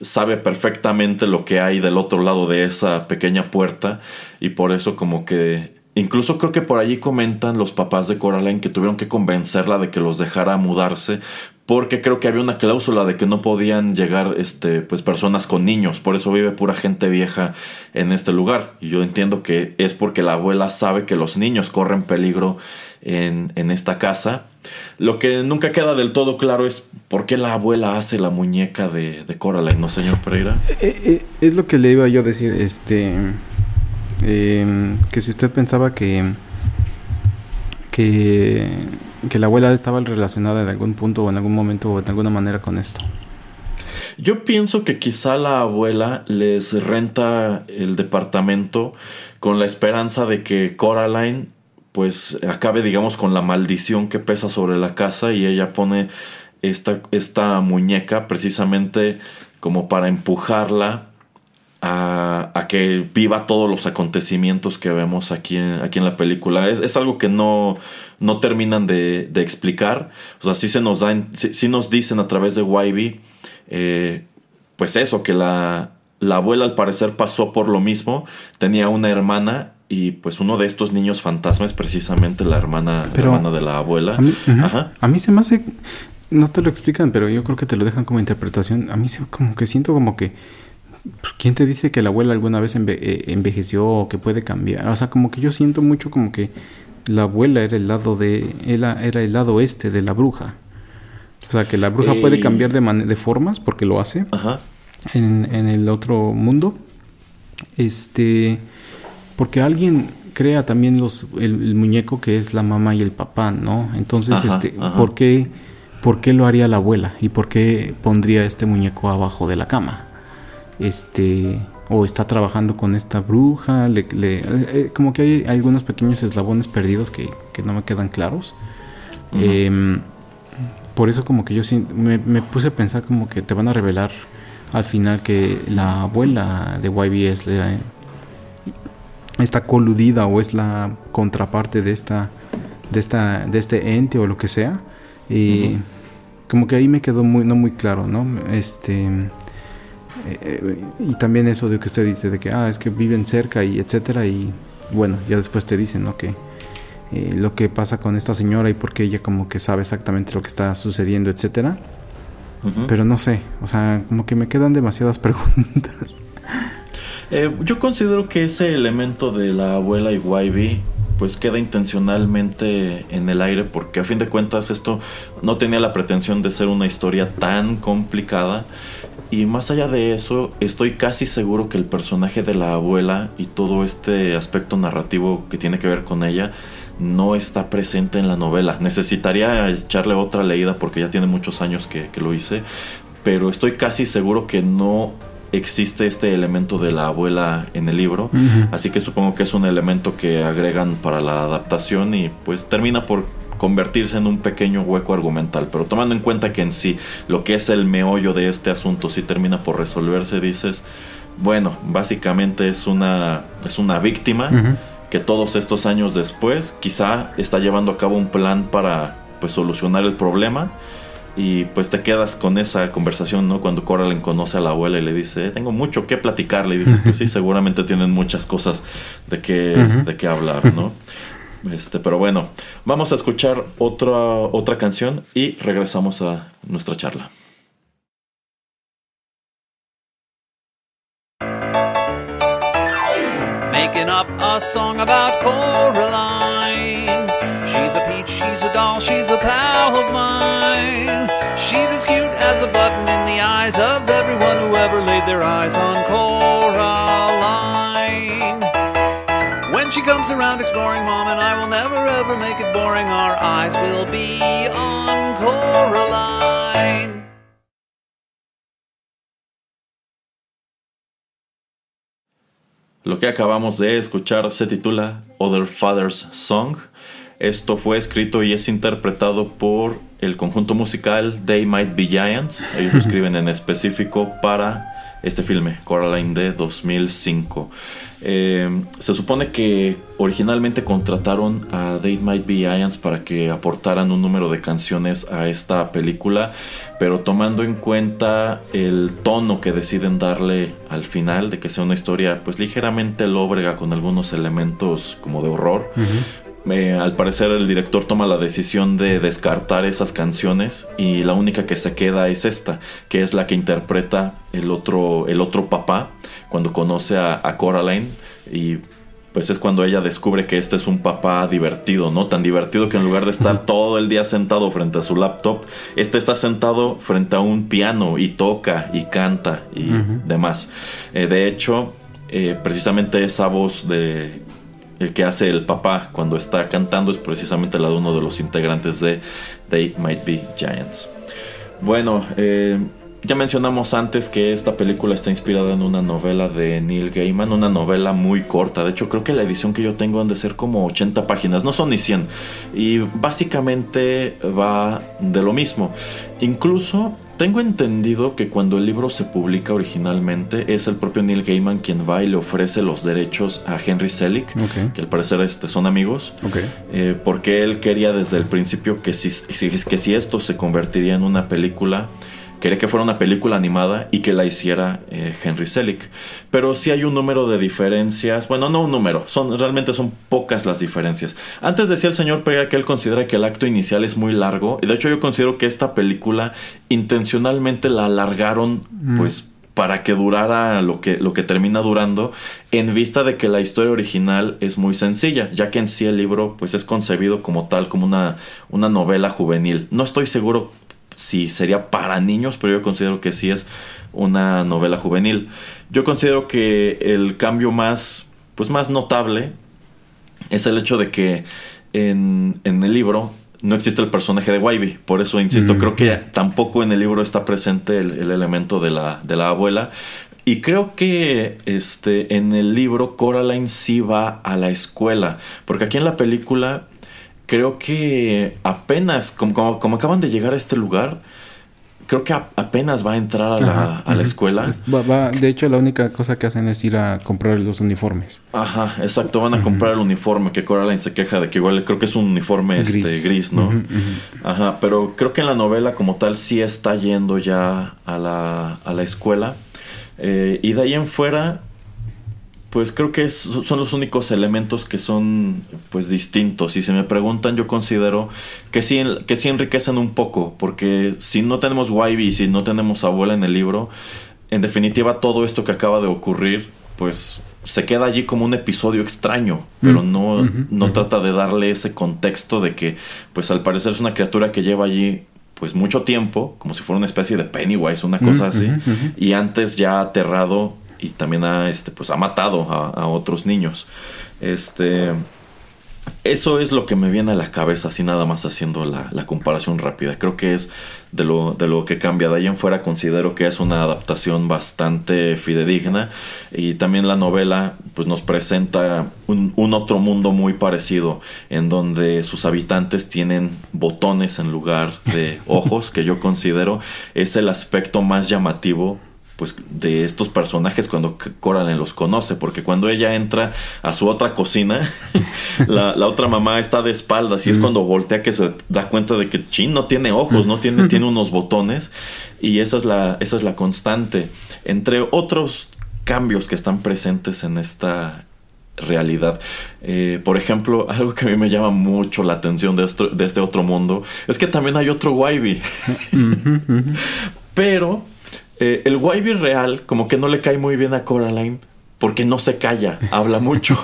sabe perfectamente lo que hay del otro lado de esa pequeña puerta y por eso como que Incluso creo que por allí comentan los papás de Coraline que tuvieron que convencerla de que los dejara mudarse porque creo que había una cláusula de que no podían llegar este pues personas con niños, por eso vive pura gente vieja en este lugar. Y yo entiendo que es porque la abuela sabe que los niños corren peligro en, en esta casa. Lo que nunca queda del todo claro es por qué la abuela hace la muñeca de, Coraline, ¿no, señor Pereira? Eh, eh, es lo que le iba yo a decir, este eh, que si usted pensaba que, que, que la abuela estaba relacionada en algún punto o en algún momento o de alguna manera con esto. Yo pienso que quizá la abuela les renta el departamento con la esperanza de que Coraline pues acabe digamos con la maldición que pesa sobre la casa y ella pone esta, esta muñeca precisamente como para empujarla a, que viva todos los acontecimientos que vemos aquí en, aquí en la película. Es, algo que no, no terminan de, explicar. O sea, sí, se nos, dan, sí, nos dicen a través de Wybie, eh, pues eso, que la, la abuela al parecer pasó por lo mismo, tenía una hermana y pues uno de estos niños fantasmas precisamente la hermana, la hermana de la abuela. A mí, se me hace, no te lo explican, pero yo creo que te lo dejan como interpretación. A mí se, como que siento como que ¿Quién te dice que la abuela alguna vez eh, envejeció o que puede cambiar? O sea, como que yo siento mucho como que la abuela era el lado de era, el lado este de la bruja. O sea, que la bruja puede cambiar de, de formas porque lo hace En, el otro mundo. Este, porque alguien crea también los, el, muñeco que es la mamá y el papá, ¿no? Entonces, este, ¿por qué, ¿por qué lo haría la abuela? ¿Y por qué pondría este muñeco abajo de la cama? Este o está trabajando con esta bruja, le, eh, eh, como que hay, algunos pequeños eslabones perdidos que, no me quedan claros. Em, por eso como que yo me, me, puse a pensar como que te van a revelar al final que la abuela de YB está coludida o es la contraparte de esta de esta de este ente o lo que sea. Y como que ahí me quedó muy no muy claro no este eh, y también eso de que usted dice de que ah es que viven cerca y etcétera y bueno ya después te dicen no que eh, lo que pasa con esta señora y por qué ella como que sabe exactamente lo que está sucediendo etcétera. Pero no sé o sea como que me quedan demasiadas preguntas. Eh, yo considero que ese elemento de la abuela y Wybie pues queda intencionalmente en el aire porque a fin de cuentas esto no tenía la pretensión de ser una historia tan complicada y más allá de eso, estoy casi seguro que el personaje de la abuela y todo este aspecto narrativo que tiene que ver con ella no está presente en la novela. Necesitaría echarle otra leída porque ya tiene muchos años que, lo hice, pero estoy casi seguro que no existe este elemento de la abuela en el libro, así que supongo que es un elemento que agregan para la adaptación y pues termina por convertirse en un pequeño hueco argumental. Pero tomando en cuenta que en sí lo que es el meollo de este asunto sí termina por resolverse, dices, bueno, básicamente es una, es una víctima que todos estos años después quizá está llevando a cabo un plan para pues solucionar el problema y pues te quedas con esa conversación, ¿no? Cuando Coraline conoce a la abuela y le dice, tengo mucho que platicarle. Y dice, pues sí, seguramente tienen muchas cosas de que, de qué hablar, ¿no? Este, pero bueno, vamos a escuchar otra, otra canción y regresamos a nuestra charla. Making up a song about Coraline. She's a peach, she's a doll, she's a pal of mine. She's as cute as a comes around exploring mom and I will never ever make it boring. Our eyes will be on Coraline. Lo que acabamos de escuchar se titula Other Father's Song. Esto fue escrito y es interpretado por el conjunto musical They Might Be Giants. Ellos lo escriben en específico para este filme, Coraline de 2005. Eh, se supone que originalmente contrataron a They Might Be Giants para que aportaran un número de canciones a esta película, pero tomando en cuenta el tono que deciden darle al final, de que sea una historia pues ligeramente lóbrega con algunos elementos como de horror, al parecer el director toma la decisión de descartar esas canciones y la única que se queda es esta, que es la que interpreta el otro, el otro papá cuando conoce a, Coraline y pues es cuando ella descubre que este es un papá divertido, ¿no? Tan divertido que en lugar de estar todo el día sentado frente a su laptop, este está sentado frente a un piano y toca y canta y demás. Eh, de hecho, eh, precisamente esa voz de el que hace el papá cuando está cantando es precisamente la de uno de los integrantes de They Might Be Giants. Bueno, eh, ya mencionamos antes que esta película está inspirada en una novela de Neil Gaiman, una novela muy corta. De hecho, creo que la edición que yo tengo han de ser como 80 páginas, no son ni 100. Y básicamente va de lo mismo. Incluso tengo entendido que cuando el libro se publica originalmente es el propio Neil Gaiman quien va y le ofrece los derechos a Henry Selick, que al parecer este, son amigos, eh, porque él quería desde el principio que si, que si esto se convertiría en una película, quería que fuera una película animada y que la hiciera eh, Henry Selick. Pero sí hay un número de diferencias. Bueno, no un número, son, realmente son pocas las diferencias. Antes decía el señor Pereira que él considera que el acto inicial es muy largo. Y de hecho yo considero que esta película intencionalmente la alargaron, mm. pues para que durara lo que, lo que termina durando, en vista de que la historia original es muy sencilla, ya que en sí el libro pues es concebido como tal, como una, una novela juvenil. No estoy seguro si sería para niños, pero yo considero que sí es una novela juvenil. Yo considero que el cambio más, pues más notable es el hecho de que en, el libro no existe el personaje de Wybie. Por eso, insisto, creo que tampoco en el libro está presente el, elemento de la, de la, abuela. Y creo que este, en el libro Coraline sí va a la escuela. Porque aquí en la película creo que apenas, como, como, acaban de llegar a este lugar, creo que apenas va a entrar a la, a la escuela. de hecho, la única cosa que hacen es ir a comprar los uniformes. Ajá, exacto, van a comprar el uniforme, que Coraline se queja de que igual creo que es un uniforme gris, este, gris ¿no? Ajá, pero creo que en la novela como tal sí está yendo ya a la, a la escuela. Eh, y de ahí en fuera, pues creo que son los únicos elementos que son pues distintos. Y si me preguntan, yo considero que sí, que sí enriquecen un poco, porque si no tenemos Wybie y si no tenemos abuela en el libro, en definitiva todo esto que acaba de ocurrir, pues se queda allí como un episodio extraño, pero mm. no, no trata de darle ese contexto de que, pues al parecer es una criatura que lleva allí pues mucho tiempo, como si fuera una especie de Pennywise, una cosa así, y antes ya aterrado y también ha, este, pues, ha matado a, otros niños. Este, eso es lo que me viene a la cabeza, así nada más haciendo la, comparación rápida. Creo que es de lo, de lo que cambia. De ahí en fuera considero que es una adaptación bastante fidedigna. Y también la novela pues, nos presenta un, un otro mundo muy parecido, en donde sus habitantes tienen botones en lugar de ojos, que yo considero es el aspecto más llamativo pues de estos personajes cuando Coraline los conoce, porque cuando ella entra a su otra cocina, la, otra mamá está de espaldas y es cuando voltea que se da cuenta de que Chin no tiene ojos, no tiene, tiene unos botones y esa es la, esa es la constante. Entre otros cambios que están presentes en esta realidad. Eh, por ejemplo, algo que a mí me llama mucho la atención de, de este otro mundo es que también hay otro Wybie. Pero eh, el Wybie real como que no le cae muy bien a Coraline porque no se calla, habla mucho.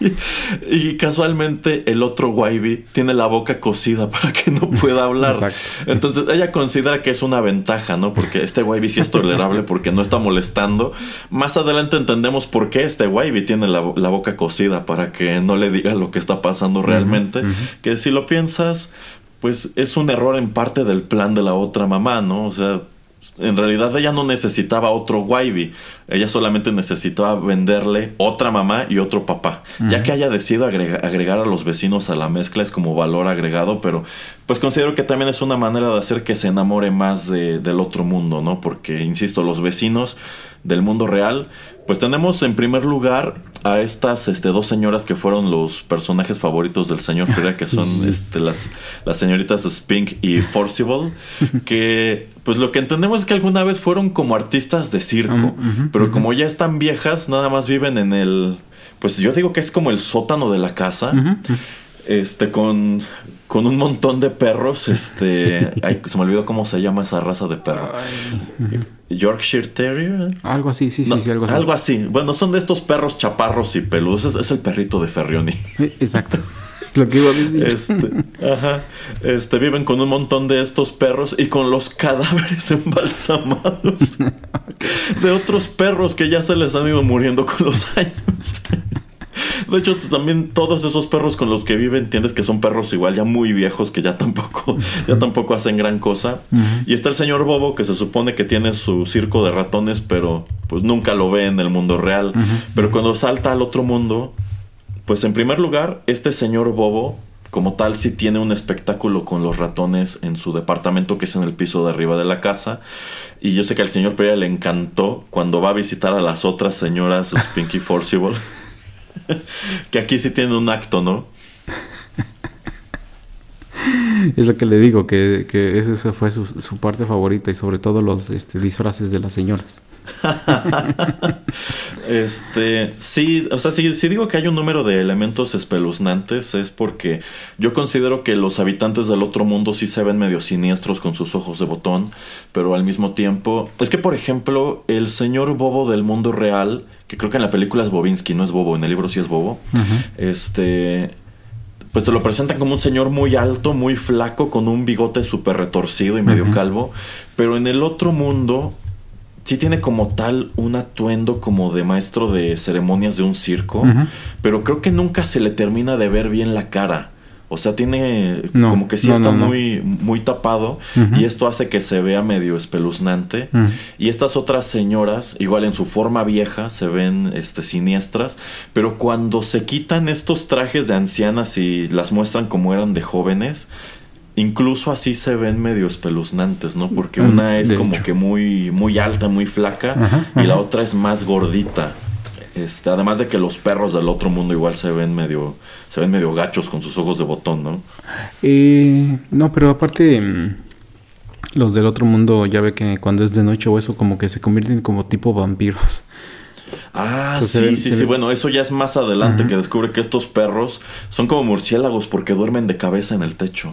y casualmente el otro Wybie tiene la boca cosida para que no pueda hablar. Entonces ella considera que es una ventaja, ¿no? Porque este Wybie sí es tolerable porque no está molestando. Más adelante entendemos por qué este Wybie tiene la, boca cosida para que no le diga lo que está pasando realmente. Que si lo piensas, pues es un error en parte del plan de la otra mamá, ¿no? O sea, en realidad ella no necesitaba otro Wybie, ella solamente necesitaba venderle otra mamá y otro papá. Ya que haya decidido agregar a los vecinos a la mezcla es como valor agregado, pero pues considero que también es una manera de hacer que se enamore más del otro mundo, ¿no? Porque, insisto, los vecinos del mundo real pues tenemos en primer lugar a estas este, dos señoras que fueron los personajes favoritos del señor Pereira, que son este, las, las señoritas Spink y Forcible, que pues lo que entendemos es que alguna vez fueron como artistas de circo, pero como ya están viejas, nada más viven en el, pues yo digo que es como el sótano de la casa, este, con, con un montón de perros, este, se me olvidó cómo se llama esa raza de perro. Yorkshire Terrier. Algo así, sí, sí, sí, algo así. Algo así. Bueno, son de estos perros chaparros y peludos. Es, el perrito de Ferrioni. Exacto. Lo que iba a decir. Este, ajá. Este, viven con un montón de estos perros y con los cadáveres embalsamados de otros perros que ya se les han ido muriendo con los años. De hecho, también todos esos perros con los que viven, entiendes que son perros igual ya muy viejos que ya tampoco, ya tampoco hacen gran cosa. Y está el señor Bobo que se supone que tiene su circo de ratones, pero pues nunca lo ve en el mundo real. Pero cuando salta al otro mundo, pues en primer lugar, este señor Bobo como tal sí tiene un espectáculo con los ratones en su departamento que es en el piso de arriba de la casa. Y yo sé que al señor Pereira le encantó cuando va a visitar a las otras señoras Spinky Forcible. que aquí sí tiene un acto, ¿no? Es lo que le digo, que, que esa fue su, parte favorita y sobre todo los este, disfraces de las señoras. este, sí, o sea, si, digo que hay un número de elementos espeluznantes es porque yo considero que los habitantes del otro mundo sí se ven medio siniestros con sus ojos de botón, pero al mismo tiempo, es que por ejemplo, el señor bobo del mundo real, que creo que en la película es Bobinsky, no es bobo, en el libro sí es bobo, este pues te lo presentan como un señor muy alto, muy flaco, con un bigote súper retorcido y medio calvo. Pero en el otro mundo, sí tiene como tal un atuendo como de maestro de ceremonias de un circo, pero creo que nunca se le termina de ver bien la cara. O sea, tiene como que sí está muy, muy tapado y esto hace que se vea medio espeluznante. Y estas otras señoras, igual en su forma vieja, se ven este, siniestras, pero cuando se quitan estos trajes de ancianas y las muestran como eran de jóvenes, incluso así se ven medio espeluznantes, ¿no? Porque mm, una es como que muy, muy alta, muy flaca, y la otra es más gordita. Este, además de que los perros del otro mundo igual se ven medio, se ven medio gachos con sus ojos de botón, ¿no? Eh, no, pero aparte mm, los del otro mundo ya ve que cuando es de noche o eso como que se convierten como tipo vampiros. Ah, sí, sí, sí. Bueno, eso ya es más adelante que descubre que estos perros son como murciélagos porque duermen de cabeza en el techo.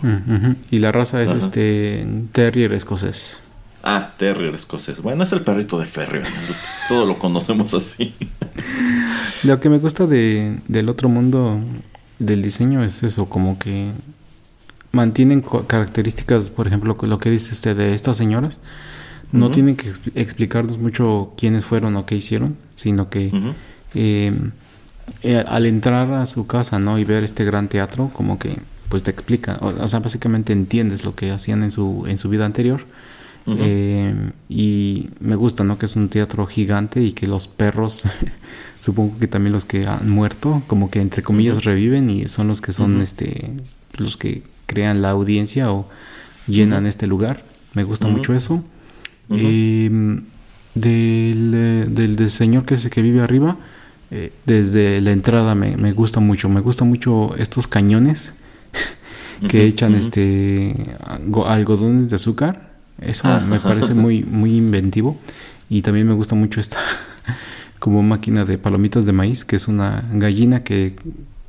Y la raza es este terrier escocés. Ah, terrier escocés. Bueno, es el perrito de Ferry. Todo lo conocemos así. Lo que me gusta de, del otro mundo del diseño es eso, como que mantienen características, por ejemplo, lo que dice usted de estas señoras no tienen que explicarnos mucho quiénes fueron o qué hicieron, sino que em, eh, al entrar a su casa, ¿no? Y ver este gran teatro, como que pues te explica, o, sea, básicamente entiendes lo que hacían en su, en su vida anterior. Em, y me gusta, ¿no? Que es un teatro gigante y que los perros, supongo que también los que han muerto, como que entre comillas reviven y son los que son, este, los que crean la audiencia o llenan este lugar. Me gusta mucho eso. Em, del, eh, del, señor que, que vive arriba, eh, desde la entrada me, me, gusta mucho. Me gusta mucho estos cañones que echan este algodones de azúcar. Eso ah, me parece muy, muy inventivo. Y también me gusta mucho esta como máquina de palomitas de maíz, que es una gallina que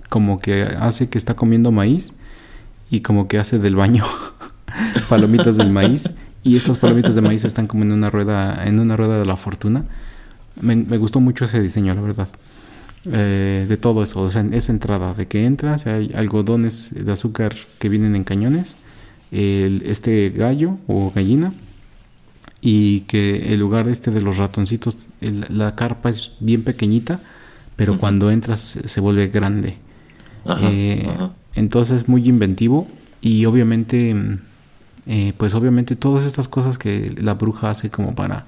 como que hace que está comiendo maíz y como que hace del baño palomitas del maíz. Y estas palomitas de maíz están como en una rueda en una rueda de la fortuna. Me, gustó mucho ese diseño la verdad. Eh, de todo eso esa entrada de que entras hay algodones de azúcar que vienen en cañones este gallo o gallina y que el lugar este de los ratoncitos la carpa es bien pequeñita pero cuando entras se vuelve grande. Eh, entonces muy inventivo y obviamente eh, pues obviamente todas estas cosas que la bruja hace como para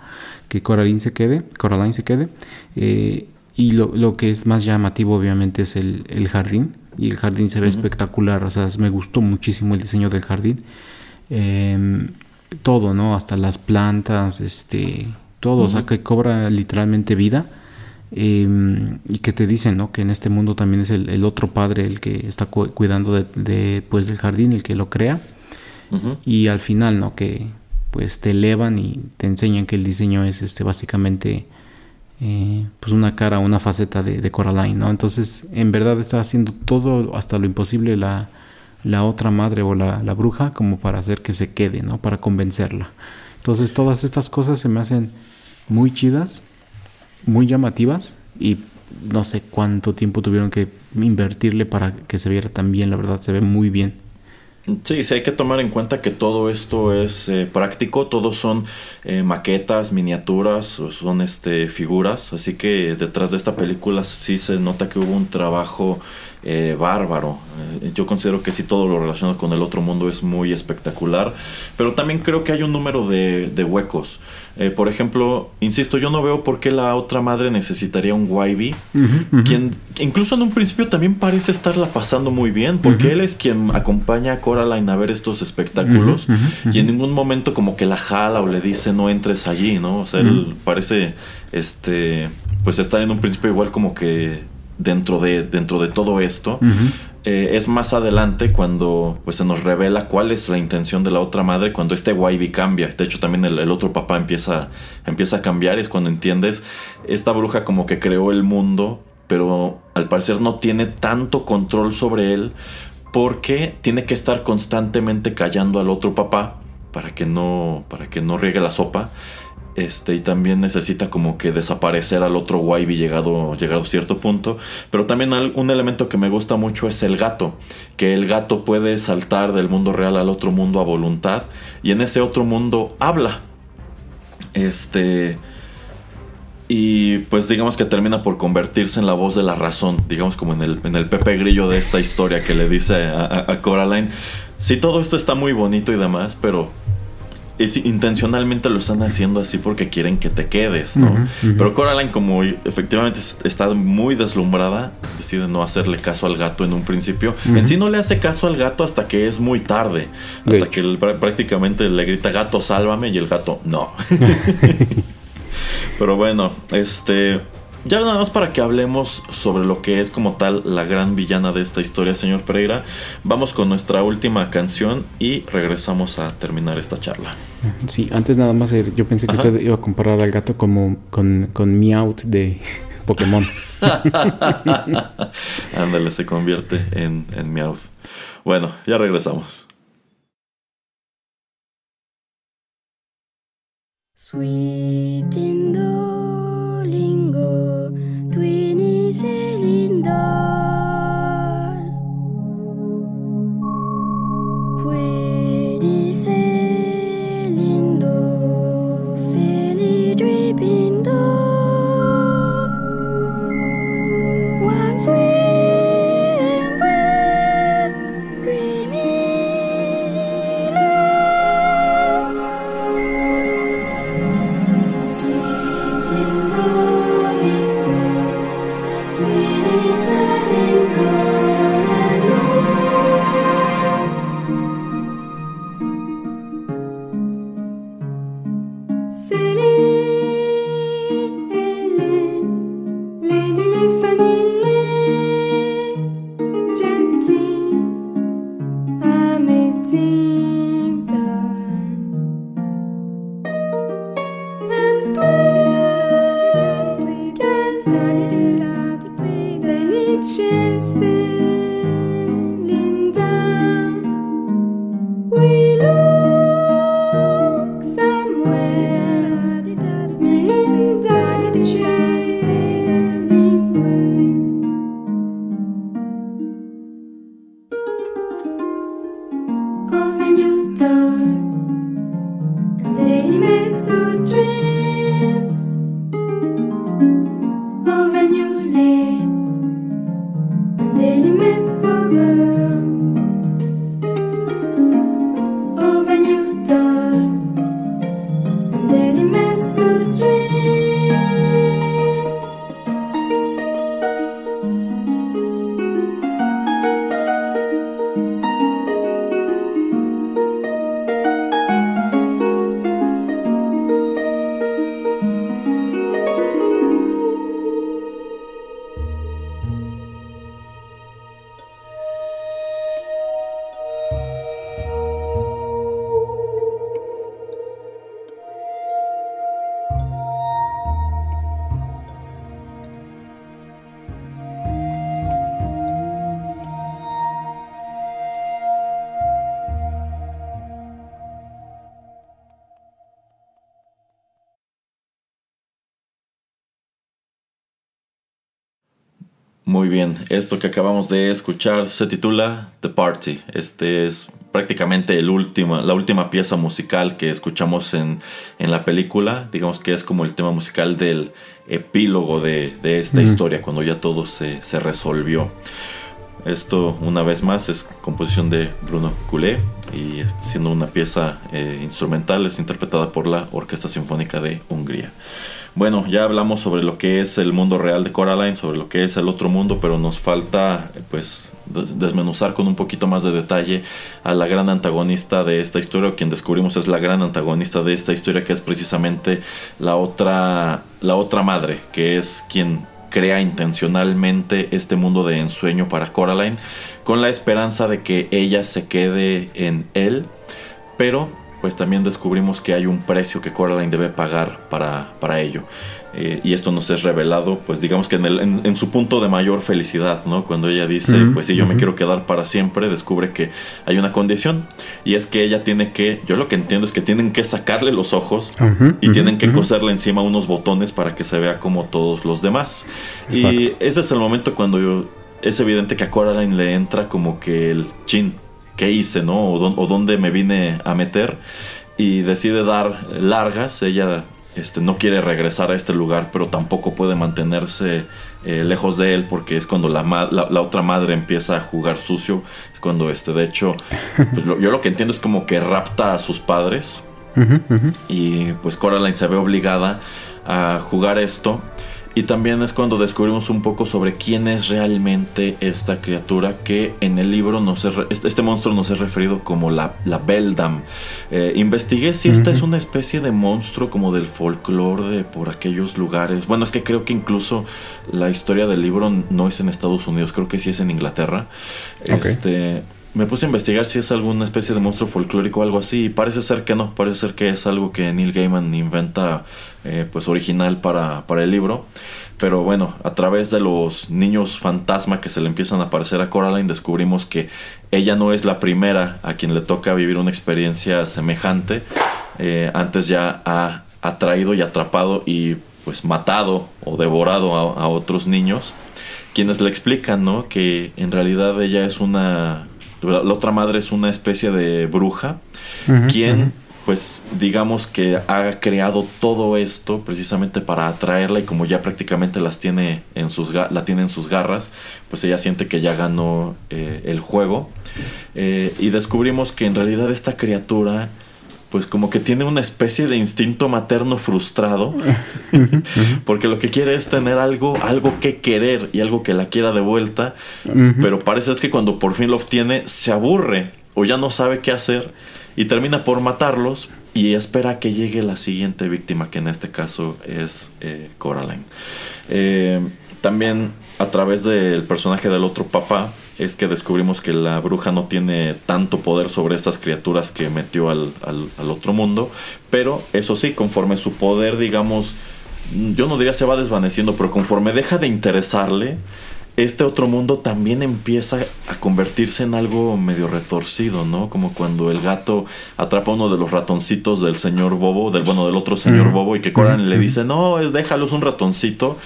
que Coraline se quede, Coraline se quede, eh, y lo, que es más llamativo obviamente es el, jardín, y el jardín se ve espectacular, o sea, me gustó muchísimo el diseño del jardín, em, todo, ¿no? Hasta las plantas, este, todo, o sea, que cobra literalmente vida. Em, y que te dicen ¿no? que en este mundo también es el, otro padre el que está cuidando de, pues, del jardín, el que lo crea y al final, ¿no? Que pues te elevan y te enseñan que el diseño es este básicamente eh, pues una cara, una faceta de, Coraline, ¿no? Entonces, en verdad está haciendo todo hasta lo imposible la, la otra madre o la, la, bruja como para hacer que se quede, ¿no? Para convencerla. Entonces, todas estas cosas se me hacen muy chidas, muy llamativas y no sé cuánto tiempo tuvieron que invertirle para que se viera tan bien, la verdad, se ve muy bien. Sí, sí hay que tomar en cuenta que todo esto es eh, práctico, todos son eh, maquetas, miniaturas, son este figuras, así que detrás de esta película sí se nota que hubo un trabajo eh, bárbaro. yo considero que sí todo lo relacionado con el otro mundo es muy espectacular, pero también creo que hay un número de, de huecos. Eh, por ejemplo, insisto, yo no veo por qué la otra madre necesitaría un Wybie, quien incluso en un principio también parece estarla pasando muy bien, porque él es quien acompaña a Coraline a ver estos espectáculos y en ningún momento como que la jala o le dice no entres allí, ¿no? O sea, él parece, este, pues estar en un principio igual como que dentro de, dentro de todo esto. Eh, es más adelante cuando pues se nos revela cuál es la intención de la otra madre cuando este Wybie cambia. De hecho también el, otro papá empieza, empieza a cambiar es cuando entiendes esta bruja como que creó el mundo pero al parecer no tiene tanto control sobre él porque tiene que estar constantemente callando al otro papá para que no para que no riegue la sopa este, y también necesita como que desaparecer al otro Wybie llegado, llegado a cierto punto. Pero también un elemento que me gusta mucho es el gato. Que el gato puede saltar del mundo real al otro mundo a voluntad. Y en ese otro mundo habla. Este. Y pues digamos que termina por convertirse en la voz de la razón. Digamos como en el, en el Pepe Grillo de esta historia que le dice a, Coraline. Sí, todo esto está muy bonito y demás, pero es, intencionalmente lo están haciendo así porque quieren que te quedes, ¿no? Pero Coraline, como efectivamente está muy deslumbrada, decide no hacerle caso al gato en un principio. En sí no le hace caso al gato hasta que es muy tarde. Hasta que prácticamente le grita gato, sálvame, y el gato, no. Pero bueno, este. Ya nada más para que hablemos sobre lo que es como tal la gran villana de esta historia, señor Pereira, vamos con nuestra última canción y regresamos a terminar esta charla. Sí, antes nada más, eh, yo pensé que usted iba a comparar al gato como con, con Meowth de Pokémon. Ándale, se convierte en, en Meowth. Bueno, ya regresamos. Sweet esto que acabamos de escuchar se titula The Party. Este es prácticamente el último, la última pieza musical que escuchamos en, la película. Digamos que es como el tema musical del epílogo de, esta historia, cuando ya todo se, resolvió. Esto, una vez más, es composición de Bruno Coulet y siendo una pieza eh, instrumental, es interpretada por la Orquesta Sinfónica de Hungría. Bueno, ya hablamos sobre lo que es el mundo real de Coraline, sobre lo que es el otro mundo, pero nos falta pues desmenuzar con un poquito más de detalle a la gran antagonista de esta historia, o quien descubrimos es la gran antagonista de esta historia, que es precisamente la otra, la otra madre, que es quien crea intencionalmente este mundo de ensueño para Coraline, con la esperanza de que ella se quede en él, pero pues también descubrimos que hay un precio que Coraline debe pagar para, para ello. Eh, y esto nos es revelado, pues digamos que en, el, en, su punto de mayor felicidad, ¿no? Cuando ella dice, pues si yo me quiero quedar para siempre, descubre que hay una condición y es que ella tiene que, yo lo que entiendo es que tienen que sacarle los ojos y tienen que coserle encima unos botones para que se vea como todos los demás. Y ese es el momento cuando yo, es evidente que a Coraline le entra como que el chin, qué hice, ¿no? O, dónde me vine a meter. Y decide dar largas. Ella este, no quiere regresar a este lugar, pero tampoco puede mantenerse eh, lejos de él porque es cuando la, la, otra madre empieza a jugar sucio. Es cuando, este, de hecho, pues yo lo que entiendo es como que rapta a sus padres. Y pues Coraline se ve obligada a jugar esto y también es cuando descubrimos un poco sobre quién es realmente esta criatura que en el libro no se este, este monstruo nos es referido como la, la Beldam. Eh, investigué si esta es una especie de monstruo como del folclore de por aquellos lugares. Bueno, es que creo que incluso la historia del libro no es en Estados Unidos, creo que sí es en Inglaterra. Este, me puse a investigar si es alguna especie de monstruo folclórico o algo así y parece ser que no, parece ser que es algo que Neil Gaiman inventa eh, pues original para, para el libro. Pero bueno, a través de los niños fantasma que se le empiezan a aparecer a Coraline, descubrimos que ella no es la primera a quien le toca vivir una experiencia semejante. Eh, antes ya ha atraído y atrapado y pues matado o devorado a, otros niños. Quienes le explican, ¿no? Que en realidad ella es una. La otra madre es una especie de bruja. quien pues digamos que ha creado todo esto precisamente para atraerla y como ya prácticamente las tiene en sus la tiene en sus garras pues ella siente que ya ganó eh, el juego eh, y descubrimos que en realidad esta criatura pues como que tiene una especie de instinto materno frustrado porque lo que quiere es tener algo algo que querer y algo que la quiera de vuelta pero parece es que cuando por fin lo obtiene se aburre o ya no sabe qué hacer y termina por matarlos y espera que llegue la siguiente víctima, que en este caso es eh, Coraline. Eh, también a través del personaje del otro papá, es que descubrimos que la bruja no tiene tanto poder sobre estas criaturas que metió al, al, otro mundo, pero eso sí, conforme su poder, digamos, yo no diría se va desvaneciendo, pero conforme deja de interesarle, este otro mundo también empieza a convertirse en algo medio retorcido, ¿no? Como cuando el gato atrapa uno de los ratoncitos del señor Bobo, del bueno, del otro señor Bobo, y que Coran le dice, no, es déjalo, es un ratoncito.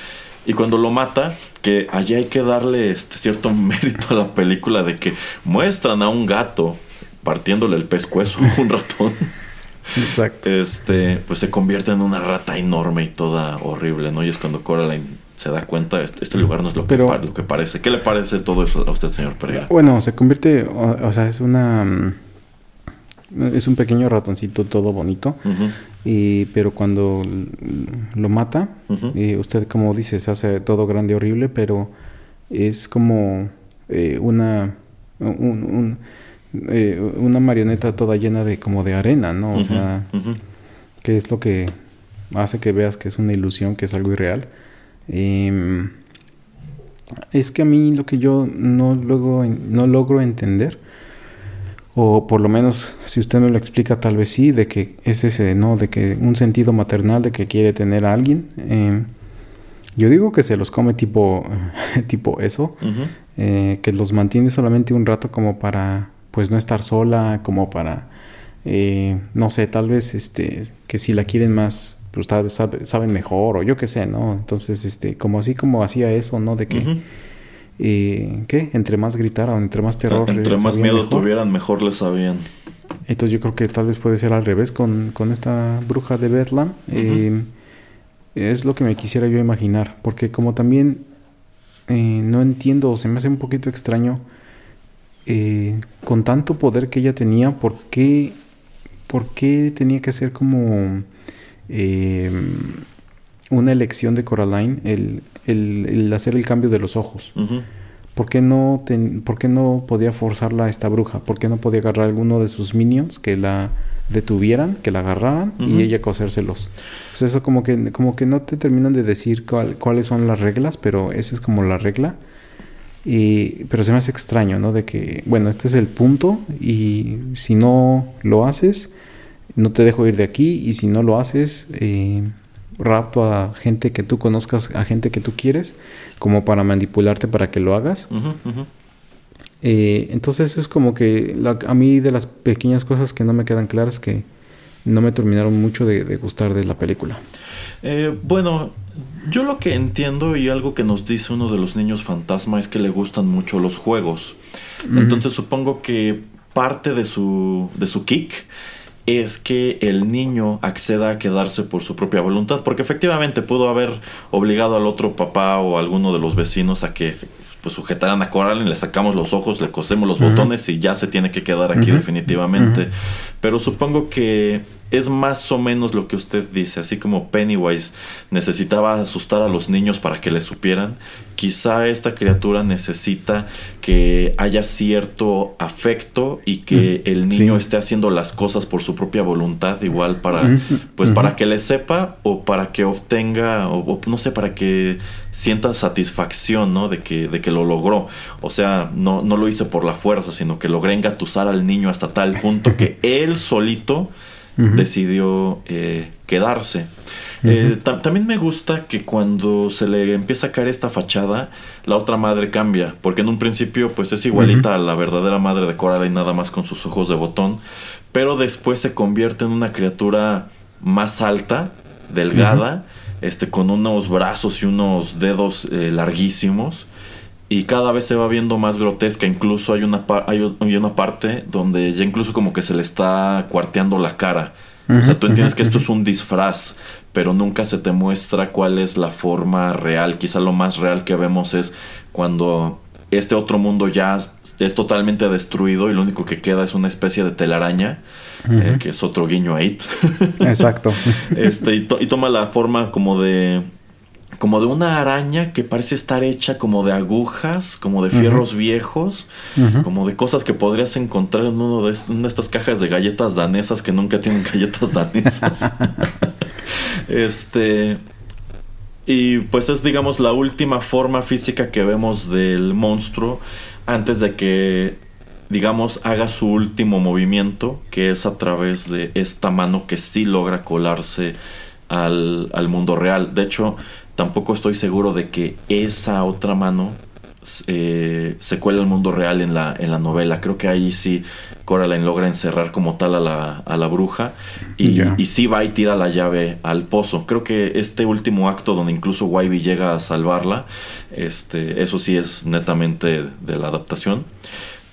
Y cuando lo mata, que allí hay que darle este cierto mérito a la película de que muestran a un gato partiéndole el pescuezo a un ratón. Exacto. Este, pues se convierte en una rata enorme y toda horrible, ¿no? Y es cuando Coraline se da cuenta, este, este lugar no es lo que, lo que parece. ¿Qué le parece todo eso a usted, señor Pereira? Bueno, se convierte, o, sea, es una... Es un pequeño ratoncito todo bonito, y, pero cuando lo mata, y usted como dice, se hace todo grande y horrible, pero es como eh, una... Eh, una marioneta toda llena de como de arena, ¿no? O sea, que es lo que hace que veas que es una ilusión, que es algo irreal. Em, es que a mí lo que yo no, luego, no logro entender, o por lo menos si usted me lo explica tal vez sí, de que es ese, ¿no? De que un sentido maternal de que quiere tener a alguien. Em, yo digo que se los come tipo, tipo eso, eh, que los mantiene solamente un rato como para, pues no estar sola, como para, eh, no sé, tal vez este, que si la quieren más, pues tal vez saben mejor o yo qué sé, ¿no? Entonces, este, como así como hacía eso, ¿no? De que, eh, ¿qué? Entre más gritaran, entre más terror. Entre más miedo tuvieran, mejor les sabían. Entonces yo creo que tal vez puede ser al revés con, con esta bruja de Bethlehem. Eh, es lo que me quisiera yo imaginar, porque como también eh, no entiendo, se me hace un poquito extraño, con tanto poder que ella tenía, ¿por qué, por qué tenía que ser como eh, una elección de Coraline el, el, hacer el cambio de los ojos. ¿Por, qué no ¿Por qué no podía forzarla a esta bruja? ¿Por qué no podía agarrar a alguno de sus minions que la detuvieran, que la agarraran y ella cosérselos? Pues eso como que, como que no te terminan de decir cuáles son las reglas, pero esa es como la regla. Y, pero se me hace extraño, ¿no? De que, bueno, este es el punto y si no lo haces, no te dejo ir de aquí y si no lo haces, eh, rapto a gente que tú conozcas, a gente que tú quieres, como para manipularte para que lo hagas. Eh, entonces es como que a mí de las pequeñas cosas que no me quedan claras que no me terminaron mucho de, gustar de la película. Eh, bueno, yo lo que entiendo y algo que nos dice uno de los niños fantasma es que le gustan mucho los juegos. Entonces supongo que parte de su, de su kick es que el niño acceda a quedarse por su propia voluntad, porque efectivamente pudo haber obligado al otro papá o alguno de los vecinos a que pues sujetaran a Coral, le sacamos los ojos, le cosemos los botones y ya se tiene que quedar aquí definitivamente. Pero supongo que es más o menos lo que usted dice, así como Pennywise necesitaba asustar a los niños para que le supieran, quizá esta criatura necesita que haya cierto afecto y que el niño esté haciendo las cosas por su propia voluntad, igual para, pues para que le sepa o para que obtenga, o, no sé, para que sienta satisfacción, ¿no? De que, de que lo logró. O sea, no, no lo hice por la fuerza, sino que logré engatusar al niño hasta tal punto que él solito decidió eh, quedarse. Eh, también me gusta que cuando se le empieza a caer esta fachada, la otra madre cambia, porque en un principio pues es igualita a la verdadera madre de Coraline nada más con sus ojos de botón, pero después se convierte en una criatura más alta, delgada, este, con unos brazos y unos dedos eh, larguísimos y cada vez se va viendo más grotesca. Incluso hay una, hay una parte donde ya incluso como que se le está cuarteando la cara. o sea, tú entiendes que esto es un disfraz, pero nunca se te muestra cuál es la forma real. Quizá lo más real que vemos es cuando este otro mundo ya es totalmente destruido y lo único que queda es una especie de telaraña, eh, que es otro guiño a It. Exacto. este, y toma la forma como de como de una araña que parece estar hecha como de agujas, como de fierros viejos, como de cosas que podrías encontrar en uno de una de estas cajas de galletas danesas que nunca tienen galletas danesas. este y pues es digamos la última forma física que vemos del monstruo antes de que digamos, haga su último movimiento, que es a través de esta mano que sí logra colarse al, al mundo real. De hecho, tampoco estoy seguro de que esa otra mano eh, se cuela al mundo real en la, en la novela. Creo que ahí sí Coraline logra encerrar como tal a la, a la bruja y, y, sí va y tira la llave al pozo. Creo que este último acto donde incluso Wybie llega a salvarla, este, eso sí es netamente de la adaptación.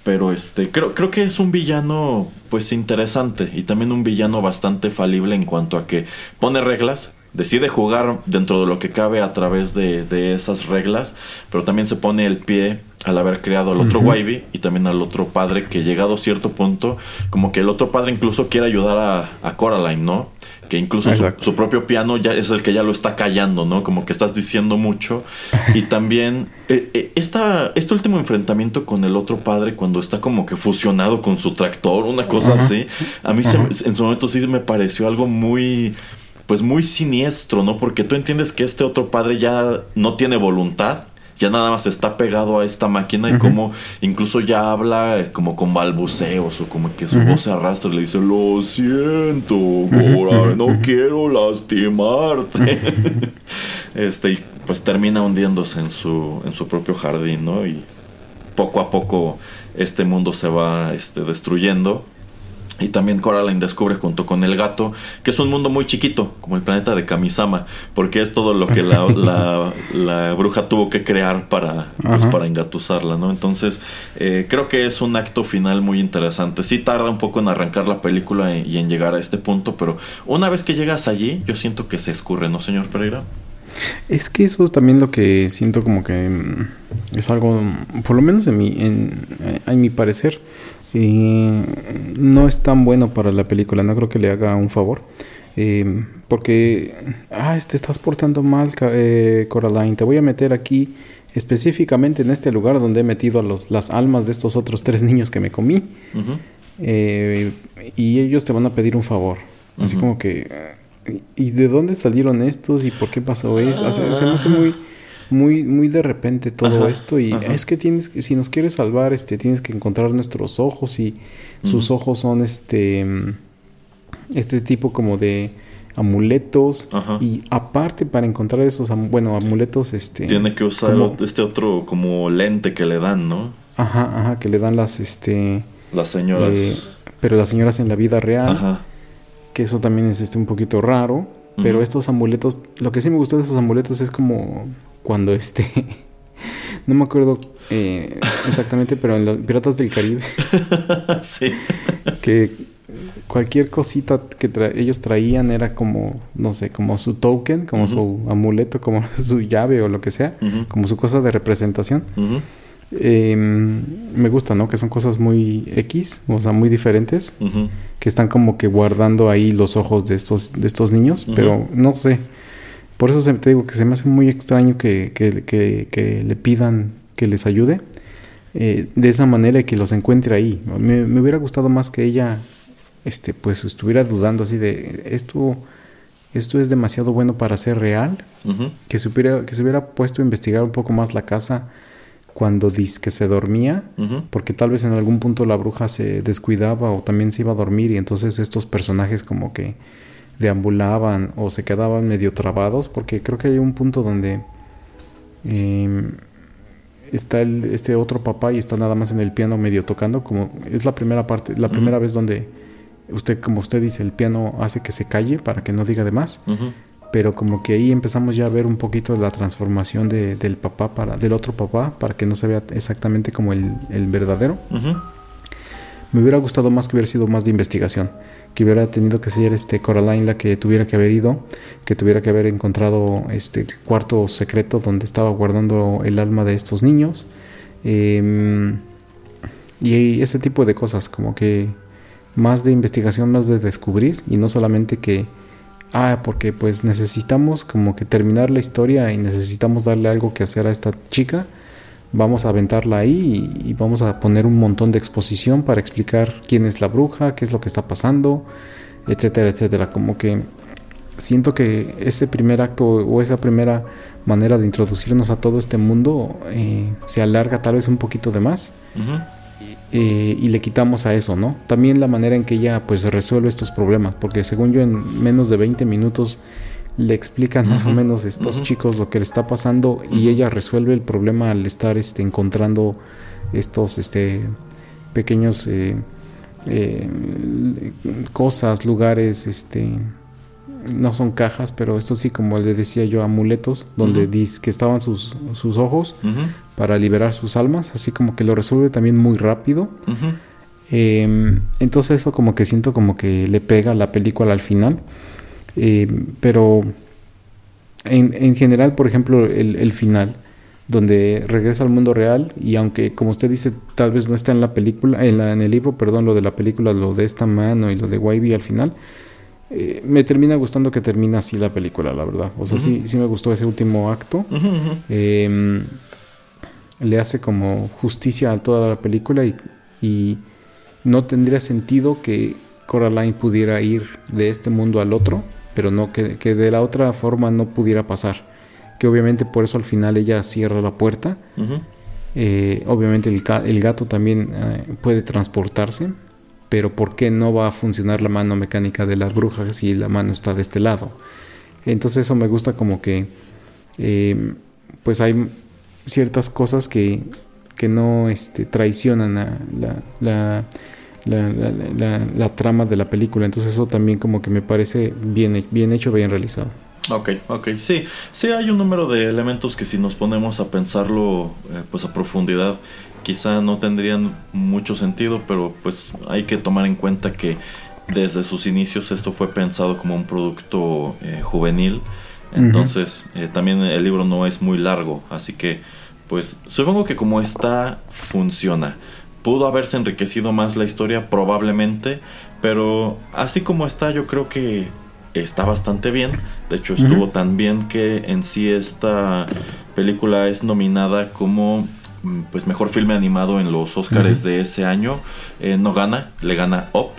Pero este, creo, creo que es un villano pues interesante y también un villano bastante falible en cuanto a que pone reglas, decide jugar dentro de lo que cabe a través de, de esas reglas, pero también se pone el pie al haber creado al otro uh y también al otro padre que llegado a cierto punto, como que el otro padre incluso quiere ayudar a, a Coraline, ¿no? que incluso su, propio piano ya es el que ya lo está callando, ¿no? Como que estás diciendo mucho. Y también eh, eh, este último enfrentamiento con el otro padre cuando está como que fusionado con su tractor, una cosa así, a mí en su momento sí me pareció algo muy pues muy siniestro, ¿no? Porque tú entiendes que este otro padre ya no tiene voluntad ya nada más está pegado a esta máquina y como incluso ya habla eh, como con balbuceos o como que su voz se arrastra y le dice, lo siento, Cora, no quiero lastimarte. este, y pues termina hundiéndose en su, en su propio jardín, ¿no? Y poco a poco este mundo se va este, destruyendo y también Coraline descubre junto con el gato que es un mundo muy chiquito, como el planeta de Kamisama, porque es todo lo que la, la, bruja tuvo que crear para, pues, para engatusarla, ¿no? Entonces, eh, creo que es un acto final muy interesante. Sí tarda un poco en arrancar la película y en llegar a este punto, pero una vez que llegas allí, yo siento que se escurre, ¿no, señor Pereira? Es que eso es también lo que siento como que mm, es algo, por lo menos en mi, en, eh, en mi parecer, no es tan bueno para la película, no creo que le haga un favor. Eh, porque, ah, te estás portando mal, eh, Coraline, te voy a meter aquí específicamente en este lugar donde he metido los, las almas de estos otros tres niños que me comí. Eh, y ellos te van a pedir un favor. Así como que, ¿y de dónde salieron estos? ¿Y por qué pasó eso? se me hace muy muy, muy de repente todo esto y es que tienes que, si nos quieres salvar, este, tienes que encontrar nuestros ojos y sus ojos son este, este tipo como de amuletos y aparte para encontrar esos, bueno, amuletos, este... Tiene que usar este otro como lente que le dan, ¿no? Ajá, ajá, que le dan las, este... Las señoras. Eh, pero las señoras en la vida real. Ajá. Que eso también es este un poquito raro. Pero estos amuletos, lo que sí me gustó de esos amuletos es como cuando este... no me acuerdo eh, exactamente, pero en los Piratas del Caribe. sí. Que cualquier cosita que ellos traían era como, no sé, como su token, como su amuleto, como su llave o lo que sea, como su cosa de representación. Em, me gusta, ¿no? Que son cosas muy X, o sea, muy diferentes, que están como que guardando ahí los ojos de estos, de estos niños, pero no sé. Por eso te digo que se me hace muy extraño que, le pidan que les ayude eh, de esa manera y que los encuentre ahí. Me, hubiera gustado más que ella este, pues estuviera dudando así de esto, esto es demasiado bueno para ser real, que, se hubiera, que se hubiera puesto a investigar un poco más la casa cuando dice que se dormía, porque tal vez en algún punto la bruja se descuidaba o también se iba a dormir y entonces estos personajes como que deambulaban o se quedaban medio trabados, porque creo que hay un punto donde em, está el, este otro papá y está nada más en el piano medio tocando, como es la primera parte, la primera vez donde usted, como usted dice, el piano hace que se calle para que no diga de más. Pero como que ahí empezamos ya a ver un poquito la transformación de, del papá para, del otro papá, para que no se vea exactamente como el, el verdadero. Me hubiera gustado más que hubiera sido más de investigación que hubiera tenido que ser este Coraline la que tuviera que haber ido, que tuviera que haber encontrado este cuarto secreto donde estaba guardando el alma de estos niños. Em, y ese tipo de cosas, como que más de investigación, más de descubrir y no solamente que, ah, porque pues necesitamos como que terminar la historia y necesitamos darle algo que hacer a esta chica vamos a aventarla ahí y, vamos a poner un montón de exposición para explicar quién es la bruja, qué es lo que está pasando, etcétera, etcétera. Como que siento que ese primer acto o esa primera manera de introducirnos a todo este mundo eh, se alarga tal vez un poquito de más eh, y le quitamos a eso, ¿no? También la manera en que ella pues resuelve estos problemas, porque según yo en menos de 20 minutos le explican más o menos a estos chicos lo que le está pasando y ella resuelve el problema al estar este, encontrando estos este, pequeños eh, cosas, lugares, este no son cajas, pero esto sí, como le decía yo, amuletos, donde dice que estaban sus, sus ojos para liberar sus almas, así como que lo resuelve también muy rápido. Em, entonces eso como que siento como que le pega la película al final. Em, pero en, en, general, por ejemplo, el, el, final, donde regresa al mundo real y aunque, como usted dice, tal vez no está en la película, en, la, en el libro, perdón, lo de la película, lo de esta mano y lo de Wybie al final, eh, me termina gustando que termina así la película, la verdad. O sea, sí, sí me gustó ese último acto. Em, le hace como justicia a toda la película y, no tendría sentido que Coraline pudiera ir de este mundo al otro, pero no que, de la otra forma no pudiera pasar. Que obviamente por eso al final ella cierra la puerta. Eh, obviamente el, el, gato también eh, puede transportarse pero ¿por qué no va a funcionar la mano mecánica de las brujas si la mano está de este lado? Entonces eso me gusta como que em, pues hay ciertas cosas que, que no este, traicionan a la, la, trama de la película. Entonces eso también como que me parece bien, bien hecho, bien realizado. Ok, ok, sí, sí hay un número de elementos que si nos ponemos a pensarlo eh, pues a profundidad quizá no tendrían mucho sentido, pero pues hay que tomar en cuenta que desde sus inicios esto fue pensado como un producto eh, juvenil. Entonces, eh, también el libro no es muy largo, así que pues supongo que como está funciona. Pudo haberse enriquecido más la historia probablemente, pero así como está yo creo que está bastante bien. De hecho estuvo tan bien que en sí esta película es nominada como Mm, pues mejor filme animado en los Oscars de ese año. Eh, no gana, le gana Up,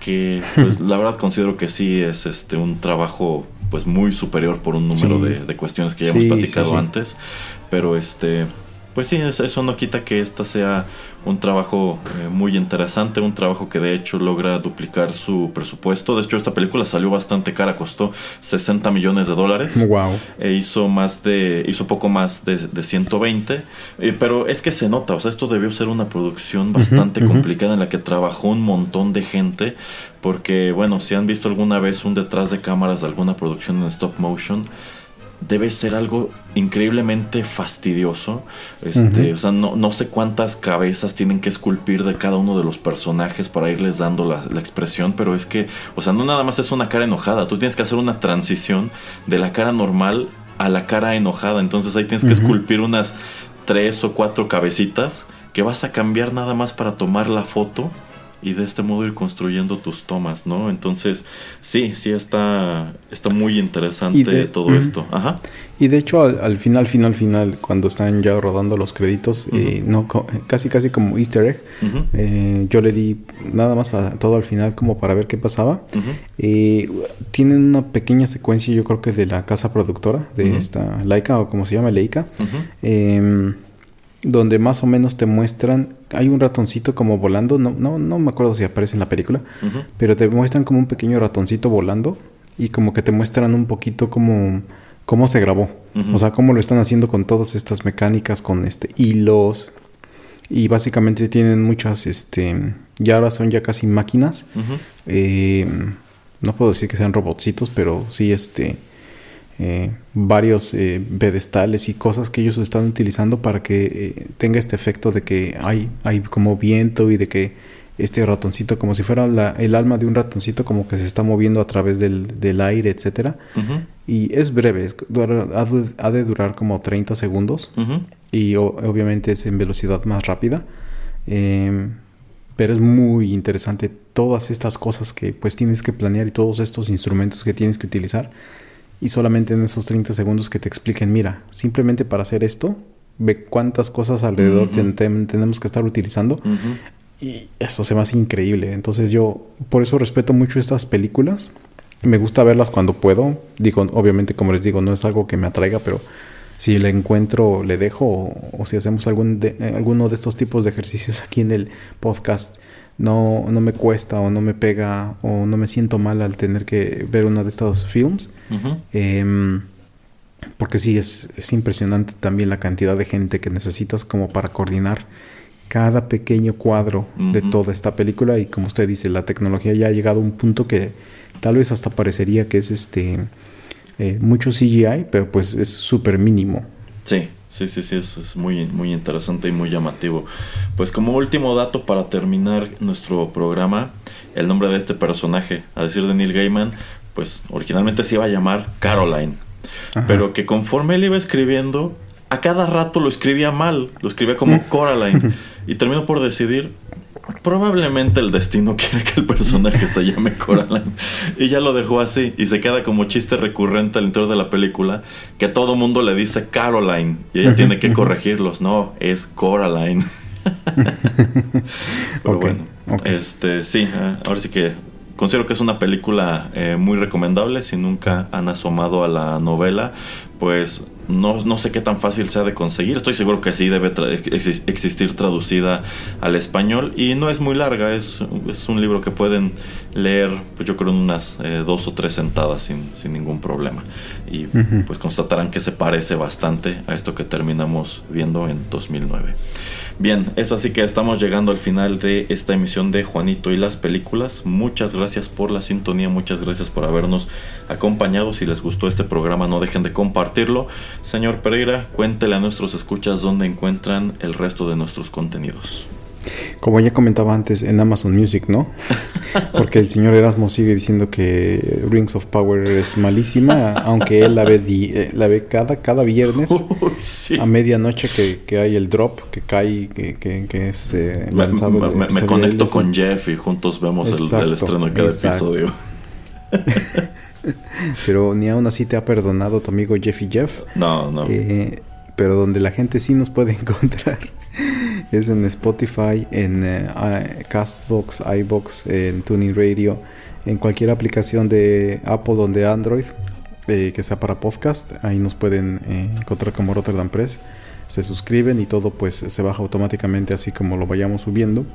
que pues la verdad considero que sí es este un trabajo pues muy superior por un número de, cuestiones que ya hemos platicado antes. Pero este pues sí, eso no quita que esta sea un trabajo eh, muy interesante, un trabajo que de hecho logra duplicar su presupuesto. De hecho, esta película salió bastante cara, costó 60 millones de dólares. Wow. E hizo más de, hizo poco más de, de 120. Eh, pero es que se nota, o sea, esto debió ser una producción bastante complicada en la que trabajó un montón de gente. Porque, bueno, si han visto alguna vez un detrás de cámaras de alguna producción en stop motion, debe ser algo increíblemente fastidioso. Este, O sea, no, no, sé cuántas cabezas tienen que esculpir de cada uno de los personajes para irles dando la, expresión, pero es que, o sea, no nada más es una cara enojada, tú tienes que hacer una transición de la cara normal a la cara enojada. Entonces ahí tienes que esculpir unas tres o cuatro cabecitas que vas a cambiar nada más para tomar la foto y de este modo ir construyendo tus tomas, ¿no? Entonces, sí, sí está, está muy interesante todo esto. Ajá. Y de hecho, al, final, final, final, cuando están ya rodando los créditos, eh, no, casi, casi como easter egg, eh, yo le di nada más a todo al final como para ver qué pasaba. Eh, tienen una pequeña secuencia, yo creo que de la casa productora, de esta Laika, o como se llama, Leica donde más o menos te muestran, hay un ratoncito como volando, no, no, no me acuerdo si aparece en la película, pero te muestran como un pequeño ratoncito volando y como que te muestran un poquito como cómo se grabó, o sea, cómo lo están haciendo con todas estas mecánicas, con este hilos y básicamente tienen muchas, este, ya ahora son ya casi máquinas, eh, no puedo decir que sean robotcitos, pero sí, este, eh, varios eh, pedestales y cosas que ellos están utilizando para que eh, tenga este efecto de que hay, hay como viento y de que este ratoncito, como si fuera el alma de un ratoncito, como que se está moviendo a través del, aire, etcétera. Y es breve, ha, de durar como 30 segundos. Y obviamente es en velocidad más rápida. Em, pero es muy interesante todas estas cosas que pues tienes que planear y todos estos instrumentos que tienes que utilizar y solamente en esos 30 segundos que te expliquen, mira, simplemente para hacer esto, ve cuántas cosas alrededor tenemos que estar utilizando. Y eso se me hace increíble. Entonces yo por eso respeto mucho estas películas me gusta verlas cuando puedo. Digo, obviamente, como les digo, no es algo que me atraiga, pero si le encuentro, le dejo. O, si hacemos algún de, eh, alguno de estos tipos de ejercicios aquí en el podcast, no, no me cuesta o no me pega o no me siento mal al tener que ver uno de estos films. Em, porque sí, es, es impresionante también la cantidad de gente que necesitas como para coordinar cada pequeño cuadro de toda esta película y como usted dice, la tecnología ya ha llegado a un punto que tal vez hasta parecería que es este eh, mucho CGI, pero pues es súper mínimo. Sí, sí, sí, sí, es, es, muy, muy interesante y muy llamativo. Pues como último dato para terminar nuestro programa, el nombre de este personaje, a decir de Neil Gaiman, pues originalmente se iba a llamar Caroline, pero que conforme él iba escribiendo, a cada rato lo escribía mal, lo escribía como Coraline. y terminó por decidir, probablemente el destino quiere que el personaje se llame Coraline. y ya lo dejó así. Y se queda como chiste recurrente al interior de la película, que todo mundo le dice Caroline. Y ella tiene que corregirlos. No, es Coraline. Pero bueno, este sí, ah, ahora sí que considero que es una película eh, muy recomendable. Si nunca han asomado a la novela, pues no, no, sé qué tan fácil sea de conseguir. Estoy seguro que sí debe existir traducida al español. Y no es muy larga, es, es un libro que pueden leer, pues yo creo, en unas eh, dos o tres sentadas sin, sin ningún problema. Y pues constatarán que se parece bastante a esto que terminamos viendo en 2009. Bien, es así que estamos llegando al final de esta emisión de Juanito y las películas. Muchas gracias por la sintonía, muchas gracias por habernos acompañado. Si les gustó este programa, no dejen de compartirlo. Señor Pereira, cuéntele a nuestros escuchas dónde encuentran el resto de nuestros contenidos. Como ya comentaba antes, en Amazon Music, ¿no? Porque el señor Erasmo sigue diciendo que Rings of Power es malísima, aunque él la ve, eh, la ve cada, cada viernes a medianoche que, hay el drop que cae, que, que, es eh, lanzado. Me, conecto con Jeff y juntos vemos el, estreno de cada episodio. pero ni aún así te ha perdonado tu amigo Jeff y Jeff. No, no. Eh, pero donde la gente sí nos puede encontrar es en Spotify, en eh, Castbox, iBox, en Tuning Radio, en cualquier aplicación de Apple o de Android eh, que sea para podcast. Ahí nos pueden eh, encontrar como Rotterdam Press. Se suscriben y todo pues se baja automáticamente así como lo vayamos subiendo.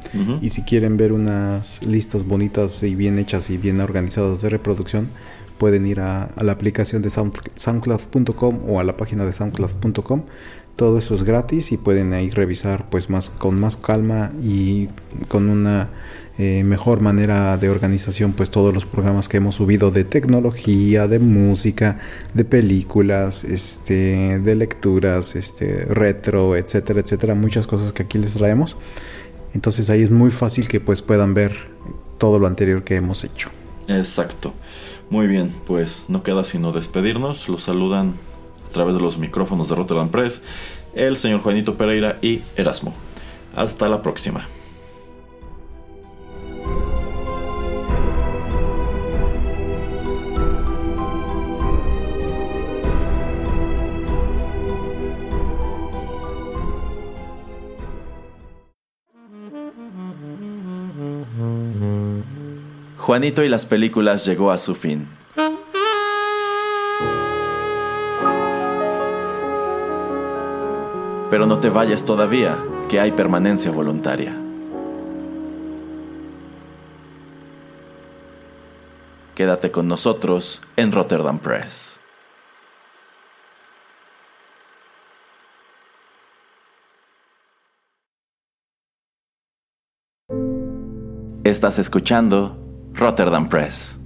Y si quieren ver unas listas bonitas y bien hechas y bien organizadas de reproducción, pueden ir a, a la aplicación de soundcloud.com o a la página de soundcloud.com todo eso es gratis y pueden ahí revisar pues más con más calma y con una eh, mejor manera de organización pues todos los programas que hemos subido de tecnología de música de películas este de lecturas este retro etcétera etcétera muchas cosas que aquí les traemos. Entonces ahí es muy fácil que pues puedan ver todo lo anterior que hemos hecho. Exacto. Muy bien pues no queda sino despedirnos. Los saludan través de los micrófonos de Rotterdam Press, el señor Juanito Pereira y Erasmo. Hasta la próxima. Juanito y las películas llegó a su fin. Pero no te vayas todavía, que hay permanencia voluntaria. Quédate con nosotros en Rotterdam Press. Estás escuchando Rotterdam Press.